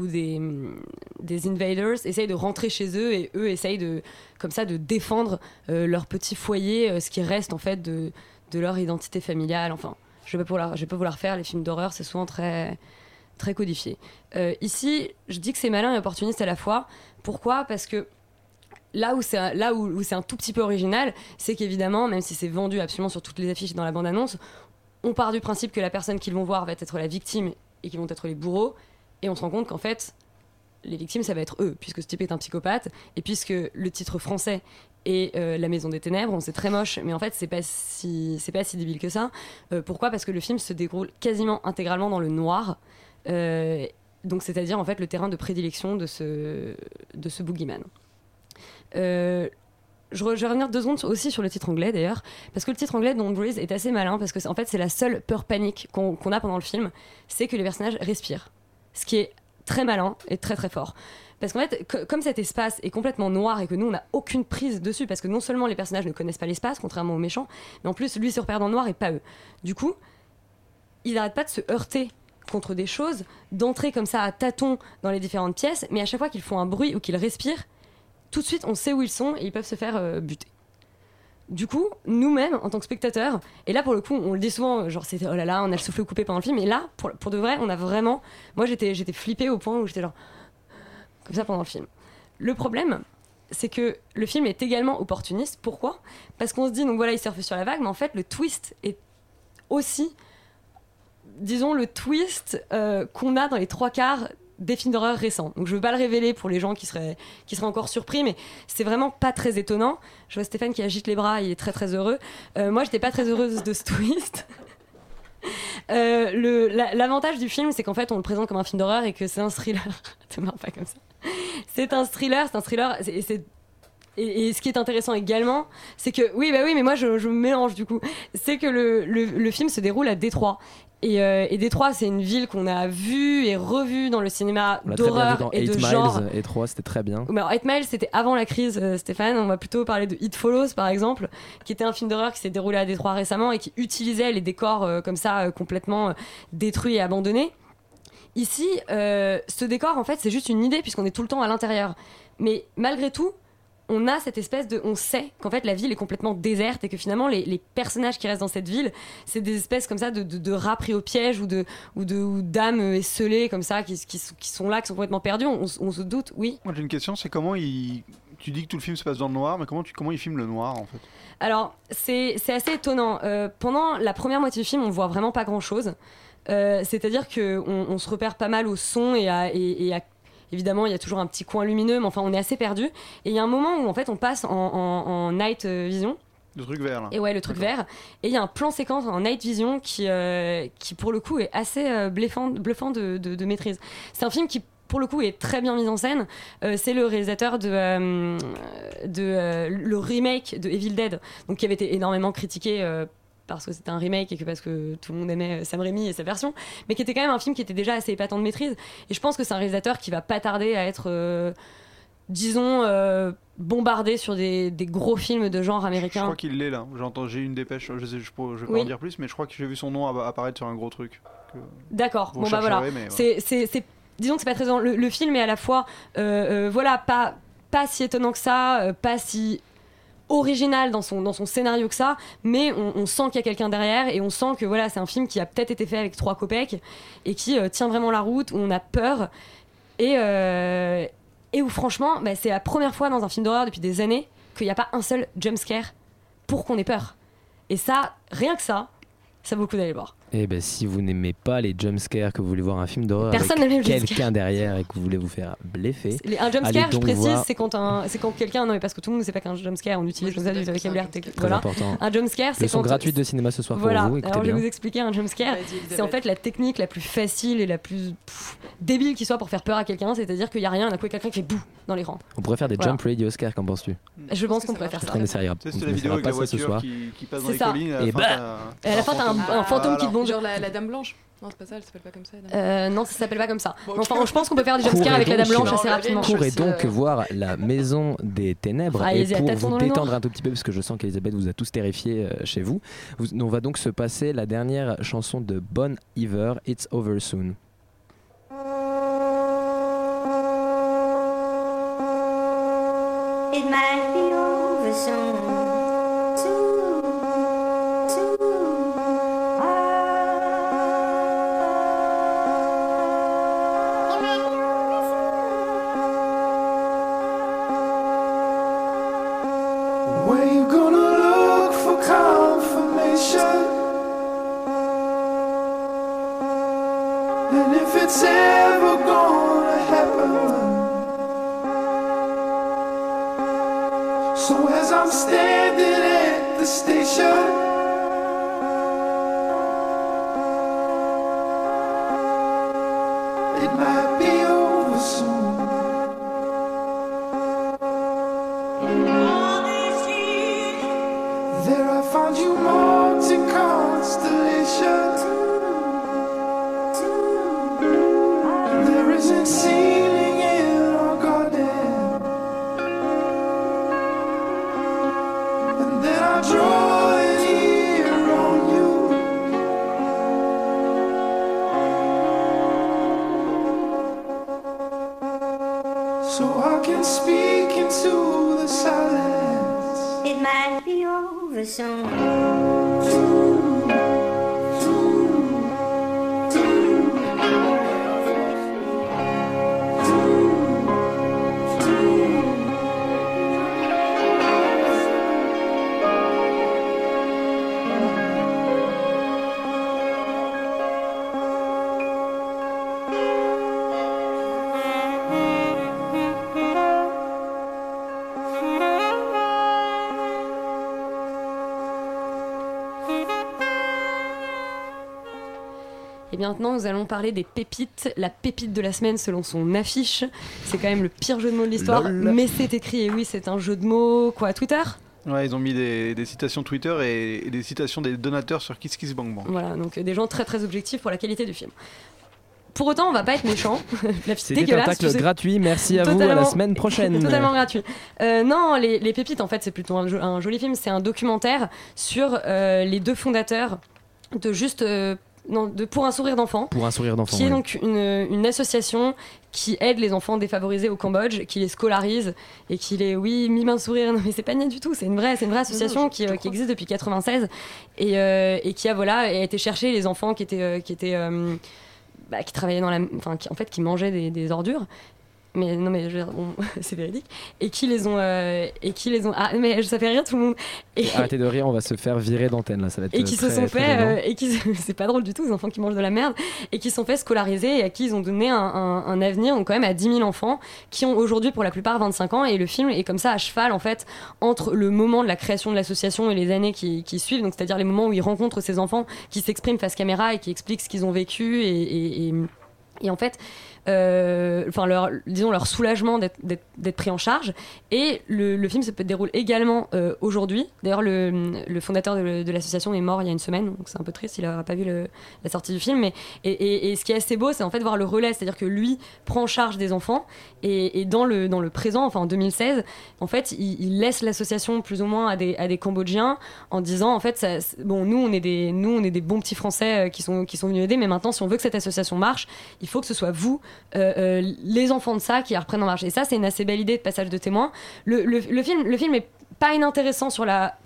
ou des, invaders essayent de rentrer chez eux et eux essayent de comme ça de défendre euh, leur petit foyer, euh, ce qui reste en fait de, leur identité familiale. Enfin, je je vais pas vous la refaire. Les films d'horreur c'est souvent très très codifié. Euh, ici, je dis que c'est malin et opportuniste à la fois. Pourquoi? Parce que là où c'est un- où, où c'est un tout petit peu original, c'est qu'évidemment, même si c'est vendu absolument sur toutes les affiches et dans la bande-annonce, on part du principe que la personne qu'ils vont voir va être la victime et qu'ils vont être les bourreaux, et on se rend compte qu'en fait, les victimes, ça va être eux, puisque ce type est un psychopathe, et puisque le titre français est euh, La Maison des Ténèbres, on sait très moche, mais en fait, c'est pas si, pas si débile que ça. Euh, pourquoi? Parce que le film se déroule quasiment intégralement dans le noir. Euh, donc, c'est-à-dire en fait le terrain de prédilection de ce, de ce boogeyman. Je, re- vais revenir deux secondes aussi sur le titre anglais d'ailleurs, parce que le titre anglais Don't Breathe est assez malin, parce que en fait c'est la seule peur panique qu'on a pendant le film, c'est que les personnages respirent. Ce qui est très malin et très très fort. Parce qu'en fait, co- comme cet espace est complètement noir et que nous on n'a aucune prise dessus, parce que non seulement les personnages ne connaissent pas l'espace, contrairement aux méchants, mais en plus lui se repère dans le noir et pas eux. Du coup, il n'arrête pas de se heurter contre des choses, d'entrer comme ça à tâtons dans les différentes pièces, mais à chaque fois qu'ils font un bruit ou qu'ils respirent, tout de suite on sait où ils sont et ils peuvent se faire euh, buter. Du coup, nous-mêmes, en tant que spectateurs, et là pour le coup, on le dit souvent, genre c'était oh là là, on a le souffle coupé pendant le film, et là, pour, pour de vrai, on a vraiment. Moi j'étais, j'étais flippée au point où j'étais genre. comme ça pendant le film. Le problème, c'est que le film est également opportuniste. Pourquoi? Parce qu'on se dit, donc voilà, il surfe sur la vague, mais en fait, le twist est aussi, disons, le twist euh, qu'on a dans les trois quarts des films d'horreur récents. Donc je veux pas le révéler pour les gens qui seraient, qui seraient encore surpris, mais c'est vraiment pas très étonnant. Je vois Stéphane qui agite les bras, il est très très heureux. Euh, moi, j'étais pas très heureuse de ce *laughs* twist. Euh, L'avantage du film, c'est qu'en fait, on le présente comme un film d'horreur et que c'est un thriller. *laughs* Pas comme ça. C'est un thriller, c'est un thriller. Et, et- ce qui est intéressant également, c'est que oui, bah oui, mais moi je, je mélange du coup. C'est que le, le- le film se déroule à Détroit. Et, euh, et Détroit, c'est une ville qu'on a vue et revue dans le cinéma d'horreur et 8 de genre. Miles et 3, c'était très bien. Mais alors, 8 Miles, c'était avant la crise, euh, Stéphane. On va plutôt parler de It Follows, par exemple, qui était un film d'horreur qui s'est déroulé à Détroit récemment et qui utilisait les décors euh, comme ça, complètement détruits et abandonnés. Ici, ce décor, en fait, c'est juste une idée puisqu'on est tout le temps à l'intérieur. Mais malgré tout, on a cette espèce de. On sait qu'en fait, la ville est complètement déserte et que finalement, les, les personnages qui restent dans cette ville, c'est des espèces comme ça de, de, de rats pris au piège ou de ou de ou d'âmes esselées comme ça qui, qui, sont- qui sont là, qui sont complètement perdus. On, on se doute, oui. Moi j'ai une question, c'est comment il. Tu dis que tout le film se passe dans le noir, mais comment, tu... comment il filme le noir en fait? Alors, c'est assez étonnant. Euh, pendant la première moitié du film, on voit vraiment pas grand-chose. Euh, C'est-à-dire qu'on on se repère pas mal au son et à, et- et à- Évidemment, il y a toujours un petit coin lumineux, mais enfin, on est assez perdu. Et il y a un moment où, en fait, on passe en, en- en night euh, vision. Le truc vert là. Et ouais, le truc vert. Et il y a un plan séquence en night vision qui, euh, qui pour le coup, est assez euh, bluffant, bluffant de, de- de maîtrise. C'est un film qui, pour le coup, est très bien mis en scène. Euh, c'est le réalisateur de, de le remake de Evil Dead, donc qui avait été énormément critiqué. Parce que c'était un remake et que parce que tout le monde aimait euh, Sam Raimi et sa version, mais qui était quand même un film qui était déjà assez épatant de maîtrise. Et je pense que c'est un réalisateur qui va pas tarder à être, euh, disons, euh, bombardé sur des, des gros films de genre Je américain. crois qu'il l'est là. J'entends, j'ai eu une dépêche. Je sais, je, je vais pas en dire plus, mais je crois que j'ai vu son nom app- apparaître sur un gros truc. D'accord. Bon bah voilà. C'est, disons que c'est pas très. Le, le film est à la fois, euh, voilà, pas pas si étonnant que ça, pas si original dans son dans son scénario que ça, mais on, sent qu'il y a quelqu'un derrière et on sent que voilà, c'est un film qui a peut-être été fait avec trois copecs et qui euh, tient vraiment la route où on a peur et euh, et où franchement, bah, c'est la première fois dans un film d'horreur depuis des années qu'il n'y a pas un seul jump scare pour qu'on ait peur. Et ça, rien que ça, ça vaut le coup d'aller le voir. Et ben si vous n'aimez pas les jumpscares, que vous voulez voir un film d'horreur Personne avec n'aime les jumpscares. quelqu'un derrière et que vous voulez vous faire bleffer, Les- Un jumpscare, je précise, voir- c'est quand, un- c'est quand quelqu'un. Non, mais parce que tout le monde ne sait pas qu'un jumpscare, on utilise comme ça du vocabulaire Voilà. important. Un jumpscare, c'est quand. gratuite de cinéma ce soir Voilà, pour vous. Alors je vais vous expliquer un jumpscare. C'est en fait la technique la plus facile et la plus pff, débile qui soit pour faire peur à quelqu'un, c'est-à-dire qu'il n'y a rien, d'un coup, quelqu'un qui fait bouh dans l'écran. On pourrait faire des Voilà. jump radio Oscar, qu'en penses-tu? Je pense qu'on pourrait faire ça. C'est la vidéo avec la voiture qui, passe dans C'est les ça. collines. à la Et fin, bah t'as- Et à la fin, un, un fantôme qui te bonde. Genre la, la Dame Blanche Non, c'est pas ça, elle s'appelle pas comme ça. Euh, non, ça s'appelle pas comme ça. Enfin, je pense qu'on peut faire des jumpscares avec la Dame Blanche assez rapidement. Courez donc voir la maison des ténèbres Ah, et pour vous détendre un tout petit peu parce que je sens qu'Elisabeth vous a tous terrifiés euh, chez vous. vous- On va donc se passer la dernière chanson de Bon Iver, It's Over Soon. It might be over. Soon, maintenant, nous allons parler des pépites. La pépite de la semaine selon son affiche. C'est quand même le pire jeu de mots de l'histoire. Mais c'est écrit, et oui, c'est un jeu de mots. Quoi, Twitter? Ouais, ils ont mis des, des citations Twitter et, et des citations des donateurs sur KissKissBankBank. Voilà, donc euh, des gens très très objectifs pour la qualité du film. Pour autant, on va pas être méchant. C'était un tacle tu sais. gratuit. Merci à vous. À la semaine prochaine. *laughs* Totalement gratuit. Euh, non, les, les pépites, en fait, c'est plutôt un, jo- un joli film. C'est un documentaire sur euh, les deux fondateurs de juste. euh, non, de Pour un sourire d'enfant. Pour un sourire d'enfant. Qui est donc une, une association qui aide les enfants défavorisés au Cambodge, qui les scolarise et qui les, oui, mime un sourire. Non, mais c'est pas niais du tout. C'est une vraie, c'est une vraie association qui, euh, qui existe depuis 96 et, euh, et qui a voilà, a été chercher les enfants qui étaient, euh, qui étaient, euh, bah, qui travaillaient dans la, enfin, qui, en fait, qui mangeaient des, des ordures. Mais non, mais je veux dire, bon, *laughs* c'est véridique. Et qui les ont, euh, et qui les ont, ah, mais ça fait rire tout le monde. Et, Arrêtez de rire, on va se faire virer d'antenne là. Ça va être et qui se sont fait euh, et qui *laughs* c'est pas drôle du tout les enfants qui mangent de la merde et qui se sont fait scolariser et à qui ils ont donné un, un- un avenir donc quand même à 10 000 enfants qui ont aujourd'hui pour la plupart 25 ans et le film est comme ça à cheval en fait entre le moment de la création de l'association et les années qui, qui suivent donc c'est-à-dire les moments où ils rencontrent ces enfants qui s'expriment face caméra et qui expliquent ce qu'ils ont vécu et, et- et- et en fait enfin leur, disons leur soulagement d'être- pris en charge. Et le, le film se déroule également euh, aujourd'hui. D'ailleurs le, le fondateur de, l'association est mort il y a une semaine donc c'est un peu triste il n'aura pas vu la sortie du film mais et, et- ce qui est assez beau c'est en fait voir le relais c'est à dire que lui prend en charge des enfants et, et dans le dans le présent enfin en 2016 en fait il, laisse l'association plus ou moins à des, à des Cambodgiens en disant en fait bon nous on est des nous on est des bons petits Français euh, qui sont qui sont venus aider mais maintenant si on veut que cette association marche il faut que ce soit vous euh, euh, les enfants de ça qui reprennent en marche et ça c'est une assez belle idée de passage de témoin le, le, film le film est pas inintéressant sur la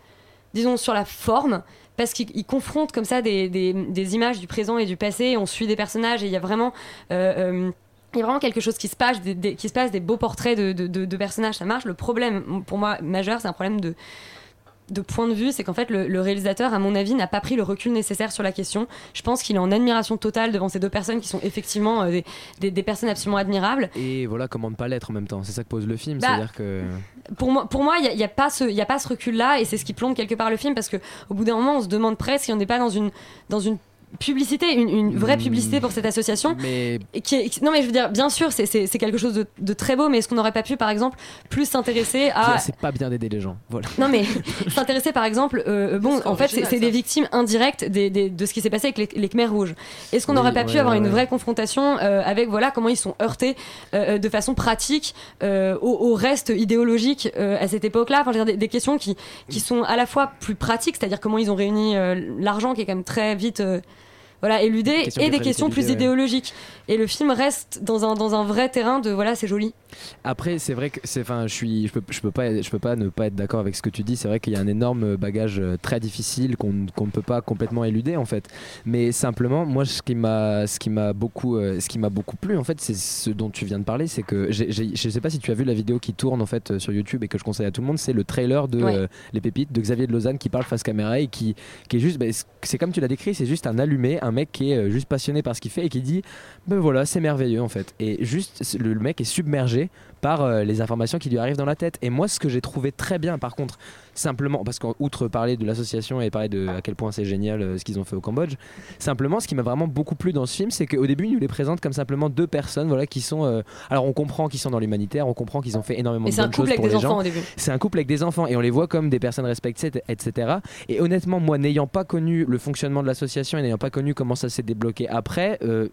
disons sur la forme parce qu'il il confronte comme ça des, des, images du présent et du passé on suit des personnages et il y a vraiment euh, il y a vraiment quelque chose qui se passe, des, des- qui se passe, des beaux portraits de, de- de- de personnages, ça marche. Le problème, pour moi, majeur, c'est un problème de, de point de vue, c'est qu'en fait, le, le réalisateur, à mon avis, n'a pas pris le recul nécessaire sur la question. Je pense qu'il est en admiration totale devant ces deux personnes qui sont effectivement euh, des, des- des personnes absolument admirables. Et voilà comment ne pas l'être en même temps. C'est ça que pose le film. Bah, C'est-à-dire que. Pour moi, pour moi, il n'y a, y a pas ce, il y a pas ce recul-là, et c'est ce qui plombe quelque part le film, parce que au bout d'un moment, on se demande presque si on n'est pas dans une, dans une publicité, une, une vraie publicité pour cette association. Mais Et qui est- non mais je veux dire, bien sûr, c'est- c'est c'est quelque chose de, de très beau, mais est-ce qu'on n'aurait pas pu, par exemple, plus s'intéresser à... c'est pas bien d'aider les gens. Voilà. Non mais *laughs* s'intéresser par exemple, euh, bon, en fait, c'est des victimes indirectes des, des- de ce qui s'est passé avec les, les Khmers rouges. Est-ce qu'on Oui, n'aurait pas pu ouais, avoir ouais, une vraie confrontation euh, avec voilà comment ils sont heurtés euh, euh, de façon pratique euh, au, au reste idéologique euh, à cette époque-là? Enfin, je veux dire, des, des questions qui qui sont à la fois plus pratiques, c'est-à-dire comment ils ont réuni euh, l'argent qui est quand même très vite euh, voilà, Question et de des questions plus ouais. idéologiques. Et le film reste dans un, dans un vrai terrain de voilà, c'est joli. Après, c'est vrai que c'est, enfin, je suis, je peux, je peux pas, je peux pas ne pas être d'accord avec ce que tu dis. C'est vrai qu'il y a un énorme bagage euh, très difficile qu'on, qu'on ne peut pas complètement éluder en fait. Mais simplement, moi, ce qui m'a, ce qui m'a beaucoup, euh, ce qui m'a beaucoup plu en fait, c'est ce dont tu viens de parler, c'est que je sais pas si tu as vu la vidéo qui tourne en fait euh, sur YouTube et que je conseille à tout le monde, c'est le trailer de Ouais. euh, Les Pépites de Xavier de Lausanne qui parle face caméra et qui, qui est juste, bah, c'est- c'est comme tu l'as décrit, c'est juste un allumé, un, mec qui est euh, juste passionné par ce qu'il fait et qui dit ben voilà c'est merveilleux en fait et juste le, le mec est submergé par euh, les informations qui lui arrivent dans la tête et moi ce que j'ai trouvé très bien par contre simplement parce qu'outre parler de l'association et parler de à quel point c'est génial euh, ce qu'ils ont fait au Cambodge simplement ce qui m'a vraiment beaucoup plu dans ce film c'est qu'au début il nous les présente comme simplement deux personnes voilà qui sont euh, alors on comprend qu'ils sont dans l'humanitaire on comprend qu'ils ont fait énormément Et de c'est un couple choses avec pour des les gens enfants au début. c'est un couple avec des enfants et on les voit comme des personnes respectées, etc. Et honnêtement, moi, n'ayant pas connu le fonctionnement de l'association et n'ayant pas connu comment ça s'est débloqué après, euh,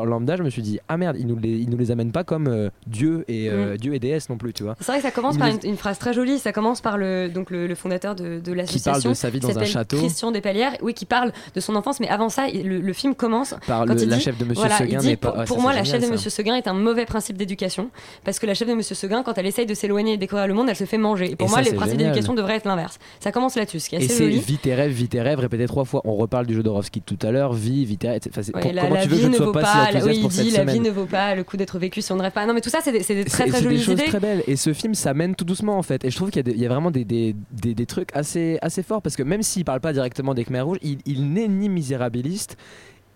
spectateur lambda, je me suis dit ah merde, ils nous les, ils nous les amènent pas comme euh, Dieu et euh, Mm. Dieu et déesse non plus, tu vois. C'est vrai que ça commence Ils par une, phrase très jolie. Ça commence par le, donc le, le fondateur de, de l'association. de sa vie dans un château. Christian Despalières, oui, qui parle de son enfance. Mais avant ça, le, le film commence Par quand le- il la dit- chef de Monsieur voilà, Seguin dit, pas- Pour, ouais, pour ça, moi, la génial, chef de. Monsieur Seguin est un mauvais principe d'éducation parce que la chef de Monsieur Seguin, quand elle essaye de s'éloigner et de découvrir le monde, elle se fait manger. Et pour Et moi, les principes d'éducation devraient être l'inverse. Ça commence là-dessus, ce qui est Et assez c'est joli. vie tes rêves, vie tes rêves, répété trois fois. On reparle du Jodorowsky tout à l'heure, vie, vie tes rêves. Comment la tu veux que je ne sois pas, pas, oui, il dit la vie ne vaut pas le coup d'être vécu si on ne rêve pas. Non, mais tout ça, c'est des, des très très des choses idées. très belles et ce film ça mène tout doucement en fait et je trouve qu'il y a, y vraiment des, des, des- des trucs assez, assez forts parce que même s'il parle pas directement des Khmer rouges il, il n'est ni misérabiliste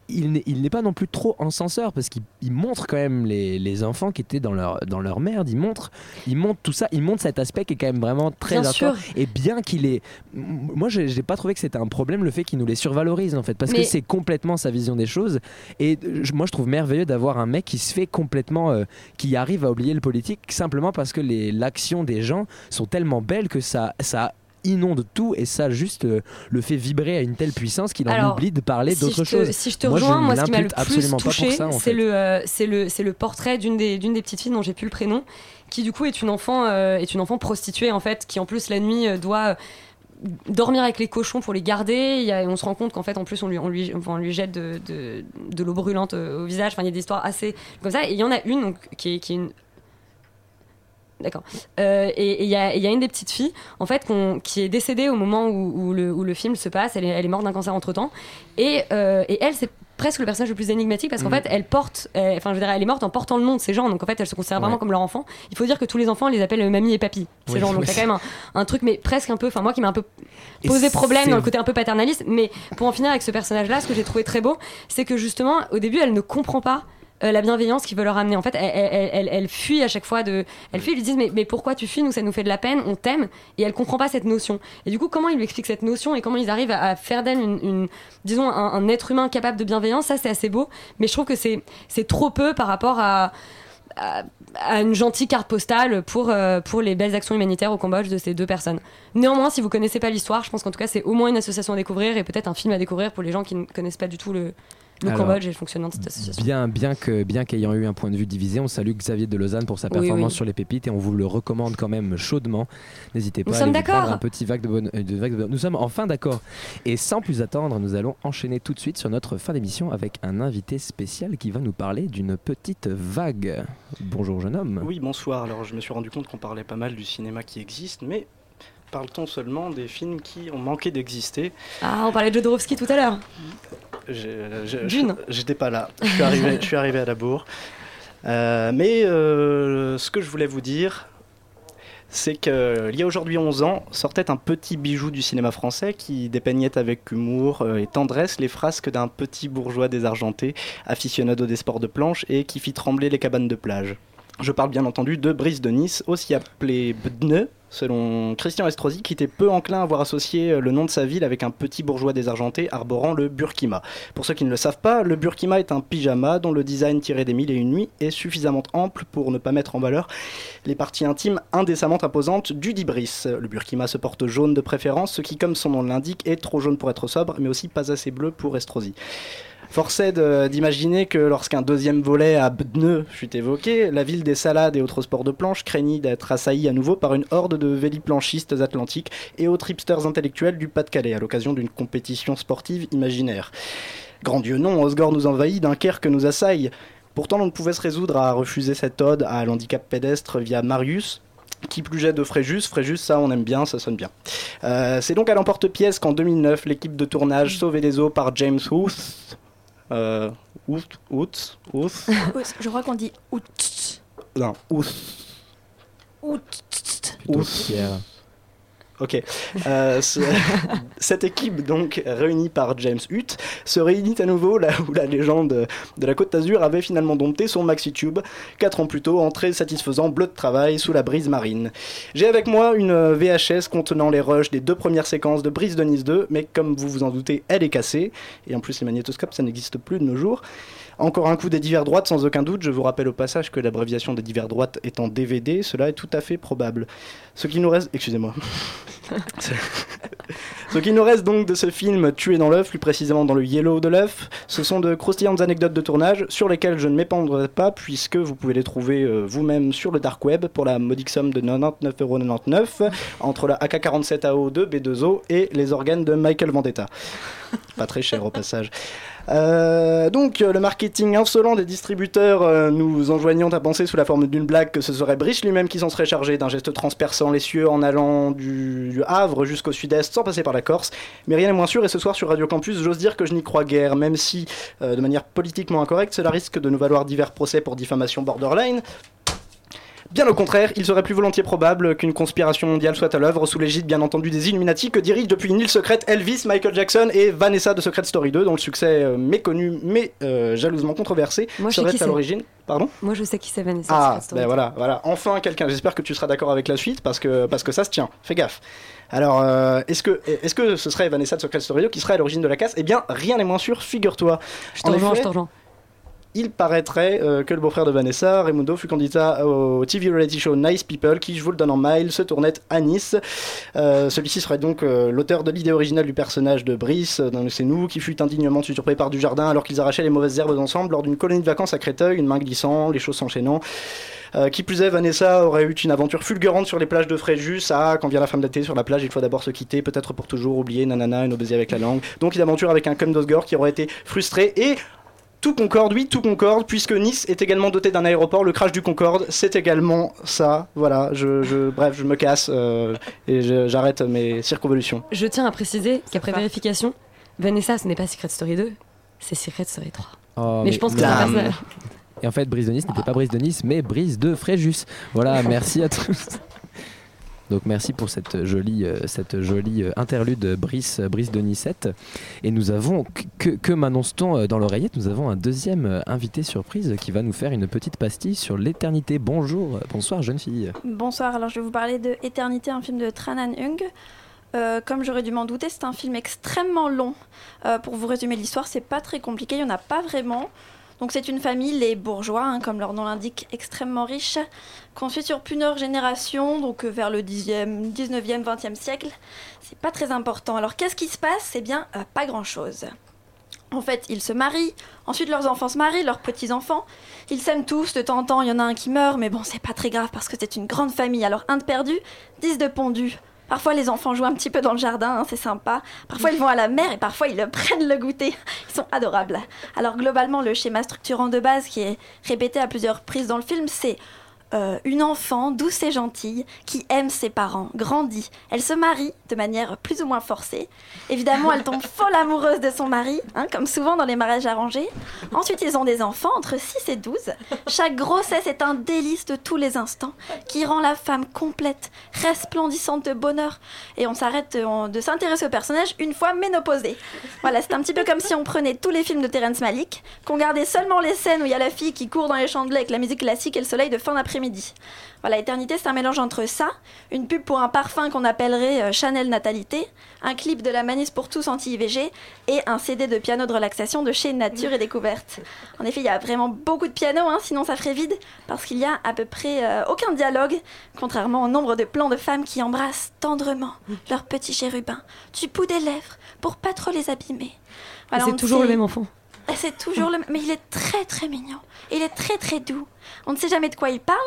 il n'est, pas non plus trop encenseur parce qu'il il montre quand même les, les enfants qui étaient dans leur, dans leur merde. Il montre, il montre tout ça il montre cet aspect qui est quand même vraiment très Bien sûr. et bien qu'il est moi j'ai, j'ai pas trouvé que c'était un problème le fait qu'il nous les survalorise en fait parce Mais- que c'est complètement sa vision des choses. Et je- moi je trouve merveilleux d'avoir un mec qui se fait complètement euh, qui arrive à oublier le politique simplement parce que l'action des gens sont tellement belles que ça ça inonde tout et ça juste euh, le fait vibrer à une telle puissance qu'il en Alors, oublie de parler si d'autre chose. Si je te moi, rejoins, moi, ce qui m'a le plus touché, c'est le, euh, c'est le, c'est le portrait d'une des, d'une des petites filles dont j'ai plus le prénom, qui du coup est une enfant, euh, est une enfant prostituée en fait, qui en plus la nuit doit dormir avec les cochons pour les garder. Il y a- on se rend compte qu'en fait, en plus, on lui, on lui, on lui jette de, de, de l'eau brûlante au visage. Enfin, il y a des histoires assez comme ça. Et il y en a une donc, qui, est, qui est une D'accord. Euh, et il y, a- y une des petites filles, en fait, qui est décédée au moment où, où le, où le film se passe. Elle est, elle est morte d'un cancer entre temps. Et, euh, et elle, c'est presque le personnage le plus énigmatique parce qu'en Mm. fait, elle porte, euh, enfin, je veux dire, elle est morte en portant le nom de ces gens. Donc en fait, elle se considère vraiment comme leur enfant. Il faut dire que tous les enfants, elle les appellent euh, mamie et papy. Ces Oui, gens. Donc oui, il y a quand même un, un truc, mais presque un peu, enfin, moi qui m'a un peu Et posé problème dans le côté un peu paternaliste. Mais pour en finir avec ce personnage-là, ce que j'ai trouvé très beau, c'est que justement, au début, elle ne comprend pas euh, la bienveillance qu'ils veulent leur amener. En fait, elle, elle, elle- elle fuit à chaque fois de. Elle fuit, ils lui disent mais, mais pourquoi tu fuis Nous, ça nous fait de la peine, on t'aime. Et elle comprend pas cette notion. Et du coup, comment ils lui expliquent cette notion et comment ils arrivent à, à faire d'elle une, une- disons, un, un être humain capable de bienveillance, ça c'est assez beau. Mais je trouve que c'est c'est trop peu par rapport à. à- à une gentille carte postale pour, euh, pour les belles actions humanitaires au Cambodge de ces deux personnes. Néanmoins, si vous connaissez pas l'histoire, je pense qu'en tout cas c'est au moins une association à découvrir et peut-être un film à découvrir pour les gens qui ne connaissent pas du tout le, le Alors, Cambodge et le fonctionnement de cette association. Bien, bien que bien qu'ayant eu un point de vue divisé, on salue Xavier de Lausanne pour sa performance oui. sur les pépites et on vous le recommande quand même chaudement. N'hésitez pas Nous à sommes aller vous prendre d'accord. un petit vague de bonne, euh, de vague de bonne- Nous sommes enfin d'accord. Et sans plus attendre, nous allons enchaîner tout de suite sur notre fin d'émission avec un invité spécial qui va nous parler d'une petite vague. Bonjour jeune homme. Oui, bonsoir. Alors, je me suis rendu compte qu'on parlait pas mal du cinéma qui existe, mais parle-t-on seulement des films qui ont manqué d'exister Ah, on parlait de Jodorowsky tout à l'heure. J'étais pas là. Je suis arrivé, je suis arrivé à la bourre. Euh, mais euh, ce que je voulais vous dire, c'est qu'il y a aujourd'hui 11 ans, sortait un petit bijou du cinéma français qui dépeignait avec humour euh, et tendresse les frasques d'un petit bourgeois désargenté, aficionado des sports de planche et qui fit trembler les cabanes de plage. Je parle bien entendu de Brice de Nice, aussi appelé Bdne, selon Christian Estrosi, qui était peu enclin à voir associer euh, le nom de sa ville avec un petit bourgeois désargenté arborant le burkima. Pour ceux qui ne le savent pas, le burkima est un pyjama dont le design tiré des mille et une nuits est suffisamment ample pour ne pas mettre en valeur les parties intimes indécemment imposantes du dit Brice. Le burkima se porte jaune de préférence, ce qui, comme son nom l'indique, est trop jaune pour être sobre, mais aussi pas assez bleu pour Estrosi. Force est d'imaginer que lorsqu'un deuxième volet à Bdne fut évoqué, la ville des salades et autres sports de planche craignit d'être assaillie à nouveau par une horde de véliplanchistes atlantiques et autres hipsters intellectuels du Pas-de-Calais à l'occasion d'une compétition sportive imaginaire. Grand Dieu non, Osgore nous envahit, Dunkerque nous assaille. Pourtant, on ne pouvait se résoudre à refuser cette ode à l'handicap pédestre via Marius, qui plus de Fréjus. Fréjus, ça, on aime bien, ça sonne bien. Euh, c'est donc à l'emporte-pièce qu'en 2009, l'équipe de tournage Sauvé des eaux par James Huth. Euh, Huth, Huth, Huth. Je crois qu'on dit out. Non. Out. Plutôt Pierre. Ok. Euh, ce- *laughs* cette équipe, donc réunie par James Hutt, se réunit à nouveau là où la légende de la Côte d'Azur avait finalement dompté son maxi tube, 4 ans plus tôt, en très satisfaisant bleu de travail sous la brise marine. J'ai avec moi une VHS contenant les rushs des deux premières séquences de Brise de Nice 2, mais comme vous vous en doutez, elle est cassée, et en plus les magnétoscopes, ça n'existe plus de nos jours. Encore un coup des divers droites, sans aucun doute. Je vous rappelle au passage que l'abréviation des divers droites est en DVD, cela est tout à fait probable. Ce qui nous reste. Excusez-moi. *laughs* Ce qui nous reste donc de ce film Tué dans l'œuf, plus précisément dans le yellow de l'œuf, ce sont de croustillantes anecdotes de tournage sur lesquelles je ne m'épandrerai pas puisque vous pouvez les trouver euh, vous-même sur le dark web pour la modique somme de 99,99€ entre la AK-47 AO2 B2O et les organes de Michael Vendetta. Pas très cher au passage. Euh, donc, euh, le marketing insolent des distributeurs euh, nous enjoignant à penser sous la forme d'une blague que ce serait Brice lui-même qui s'en serait chargé d'un geste transperçant les cieux en allant du, Havre jusqu'au sud-est sans passer par la Corse. Mais rien n'est moins sûr, et ce soir sur Radio Campus, j'ose dire que je n'y crois guère, même si, de manière politiquement incorrecte, cela risque de nous valoir divers procès pour diffamation borderline. Bien au contraire, il serait plus volontiers probable qu'une conspiration mondiale soit à l'œuvre sous l'égide bien entendu des Illuminati que dirigent depuis une île secrète Elvis, Michael Jackson et Vanessa de Secret Story 2 dont le succès euh, méconnu mais euh, jalousement controversé Moi, serait à l'origine. Pardon? Moi, je sais qui c'est Vanessa. ah, Secret Story. ben voilà, voilà. Enfin quelqu'un. J'espère que tu seras d'accord avec la suite parce que, parce que ça se tient. Fais gaffe. Alors, euh, est-ce que, est que ce serait Vanessa de Secret Story 2 qui serait à l'origine de la casse? Eh bien, rien n'est moins sûr, figure-toi. Je te rejoins, je te rejoins. Il paraîtrait euh, que le beau-frère de Vanessa, Raimundo, fut candidat au TV reality show Nice People, qui, je vous le donne en mail, se tournait à Nice. Euh, Celui-ci serait donc euh, l'auteur de l'idée originale du personnage de Brice, C'est nous, qui fut indignement usurpé par du jardin alors qu'ils arrachaient les mauvaises herbes ensemble lors d'une colonie de vacances à Créteuil, une main glissant, les choses s'enchaînant. Qui plus est, Vanessa aurait eu une aventure fulgurante sur les plages de Fréjus. Ah, quand vient la fin de l'été sur la plage, il faut d'abord se quitter, peut-être pour toujours oublier, nanana, une baiser avec la langue. Donc une aventure avec un cum d'Osgore qui aurait été frustré et tout concorde, oui, tout concorde, puisque Nice est également doté d'un aéroport. Le crash du Concorde, c'est également ça. Voilà, je, je- bref, je me casse euh, et j'arrête mes circonvolutions. Je tiens à préciser qu'après vérification, Vanessa, ce n'est pas Secret Story 2, c'est Secret Story 3. Oh, mais, je pense que Damn. personnage. Et en fait, Brise de Nice n'était pas Brise de Nice, mais Brise de Fréjus. Voilà, *laughs* merci à tous. Donc merci pour cette jolie, euh, euh, interlude Brice, Brice de Nicette. Et nous avons, que, que m'annonce-t-on euh, dans l'oreillette? Nous avons un deuxième euh, invité surprise qui va nous faire une petite pastille sur l'éternité. Bonjour, euh, bonsoir jeune fille. Bonsoir, alors je vais vous parler de Éternité, un film de Tran Anh Hung. Euh, comme j'aurais dû m'en douter, c'est un film extrêmement long. Euh, pour vous résumer l'histoire, c'est pas très compliqué, il n'y en a pas vraiment. Donc c'est une famille, les bourgeois, hein, comme leur nom l'indique, extrêmement riches, qu'on suit sur plusieurs générations, donc euh, vers le 10e, 19e, 20e siècle. C'est pas très important. Alors qu'est-ce qui se passe? Eh bien, euh, pas grand-chose. En fait, ils se marient, ensuite leurs enfants se marient, leurs petits-enfants. Ils s'aiment tous, de temps en temps, il y en a un qui meurt, mais bon, c'est pas très grave parce que c'est une grande famille. Alors, un de perdu, dix de pondu. Parfois, les enfants jouent un petit peu dans le jardin, hein, c'est sympa. Parfois, ils vont à la mer et parfois, ils *laughs* prennent le goûter. Ils sont adorables. Alors, globalement, le schéma structurant de base qui est répété à plusieurs reprises dans le film, c'est euh, une enfant douce et gentille qui aime ses parents, grandit. Elle se marie de manière plus ou moins forcée. Évidemment, elle tombe *laughs* folle amoureuse de son mari, hein, comme souvent dans les mariages arrangés. Ensuite, ils ont des enfants entre 6 et 12. Chaque grossesse est un délice de tous les instants qui rend la femme complète, resplendissante de bonheur. Et on s'arrête euh, de s'intéresser au personnage une fois ménopausée. Voilà, c'est un petit peu comme si on prenait tous les films de Terrence Malick, qu'on gardait seulement les scènes où il y a la fille qui court dans les de blé avec la musique classique et le soleil de fin d'après-midi. Voilà, Éternité, c'est un mélange entre ça, une pub pour un parfum qu'on appellerait euh, Chanel Natalité, un clip de la Manisse pour tous anti-IVG et un CD de piano de relaxation de chez Nature et Découverte. En effet, il y a vraiment beaucoup de piano, hein, sinon ça ferait vide, parce qu'il y a à peu près euh, aucun dialogue, contrairement au nombre de plans de femmes qui embrassent tendrement leurs petits chérubins, du bout des lèvres, pour pas trop les abîmer. C'est toujours le même enfant. C'est toujours le même. Mais il est très très mignon. Il est très très doux. On ne sait jamais de quoi il parle,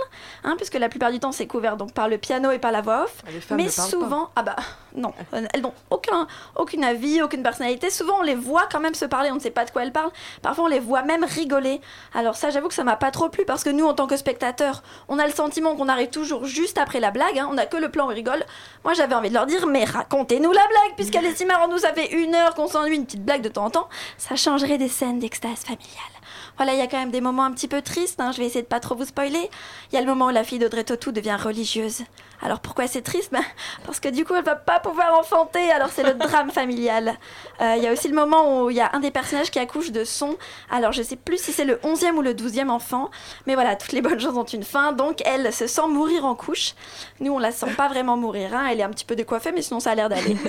hein, puisque la plupart du temps c'est couvert donc par le piano et par la voix off. femmes Mais souvent, ah bah *laughs* non, elles n'ont aucun, aucune avis, aucune personnalité. Souvent on les voit quand même se parler, on ne sait pas de quoi elles parlent. Parfois on les voit même rigoler. Alors ça, j'avoue que ça m'a pas trop plu parce que nous en tant que spectateurs, on a le sentiment qu'on arrive toujours juste après la blague. hein. On a que le plan où on rigole. Moi j'avais envie de leur dire, mais racontez-nous la blague, puisqu'elle est si marrante. Nous ça fait une heure qu'on s'ennuie, une petite blague de temps en temps. Ça changerait des scènes d'extase familiale. Voilà, il y a quand même des moments un petit peu tristes, hein, je vais essayer de pas trop vous spoiler. Il y a le moment où la fille d'Audrey Tautou devient religieuse. Alors pourquoi c'est triste? Ben, Parce que du coup, elle va pas pouvoir enfanter, alors c'est le *laughs* drame familial. Euh, Il y a aussi le moment où il y a un des personnages qui accouche de son. Alors je sais plus si c'est le 11e ou le 12e enfant, mais voilà, toutes les bonnes choses ont une fin, donc elle se sent mourir en couche. Nous, on la sent pas vraiment mourir, hein. elle est un petit peu décoiffée, mais sinon ça a l'air d'aller. *laughs*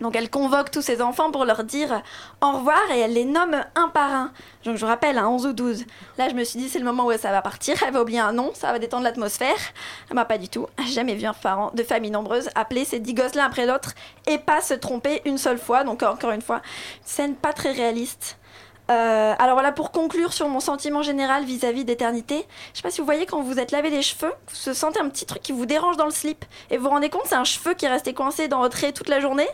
Donc elle convoque tous ses enfants pour leur dire au revoir et elle les nomme un par un. Donc je vous rappelle, hein, 11 ou 12. Là je me suis dit c'est le moment où ça va partir, elle va oublier un nom, ça va détendre l'atmosphère. Bah pas du tout, *laughs* jamais vu un parent de famille nombreuse appeler ces 10 gosses l'un après l'autre et pas se tromper une seule fois. Donc encore une fois, une scène pas très réaliste. Euh, alors voilà, pour conclure sur mon sentiment général vis-à-vis d'éternité, je sais pas si vous voyez quand vous êtes lavé les cheveux, vous sentez un petit truc qui vous dérange dans le slip et vous vous rendez compte c'est un cheveu qui est resté coincé dans votre raie toute la journée.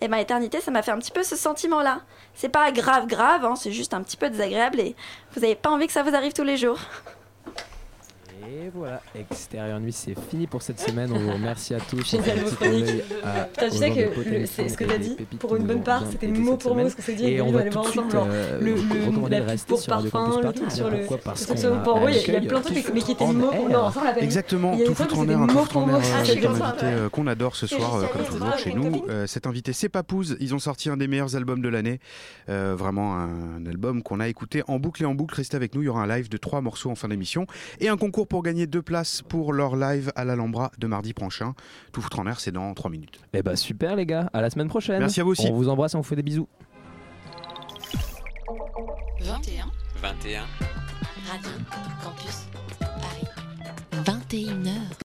Et ma éternité, ça m'a fait un petit peu ce sentiment-là. C'est pas grave, grave, hein, c'est juste un petit peu désagréable et vous avez pas envie que ça vous arrive tous les jours. Et voilà, Extérieur Nuit, c'est fini pour cette semaine. On vous remercie à tous. Génial, vos chroniques. Putain, tu sais que c'est ce que t'as dit, pour une bonne part, c'était mot pour mot ce qu'on s'est dit, Et on va de voir ensemble, euh, le- le- pour parfum, Campus le truc sur le- il y a- plein de trucs, mais qui étaient en mots pour- dit. Exactement, tout foutre en air, un tout en air, Ah, c'est qu'on adore ce soir, euh, comme toujours chez nous. Euh, Cette invitée, c'est Papouze. Ils ont sorti un des meilleurs albums de l'année. Vraiment un album qu'on a écouté en boucle et en boucle. Restez avec nous, il y aura un live de trois morceaux en fin d'émission et un concours pour gagner deux places pour leur live à l'Alhambra de mardi prochain. Tout foutre en air, c'est dans trois minutes. Eh bah super les gars, à la semaine prochaine. Merci à vous aussi. On vous embrasse et on vous fait des bisous. 21 21. Radio Campus Paris 21h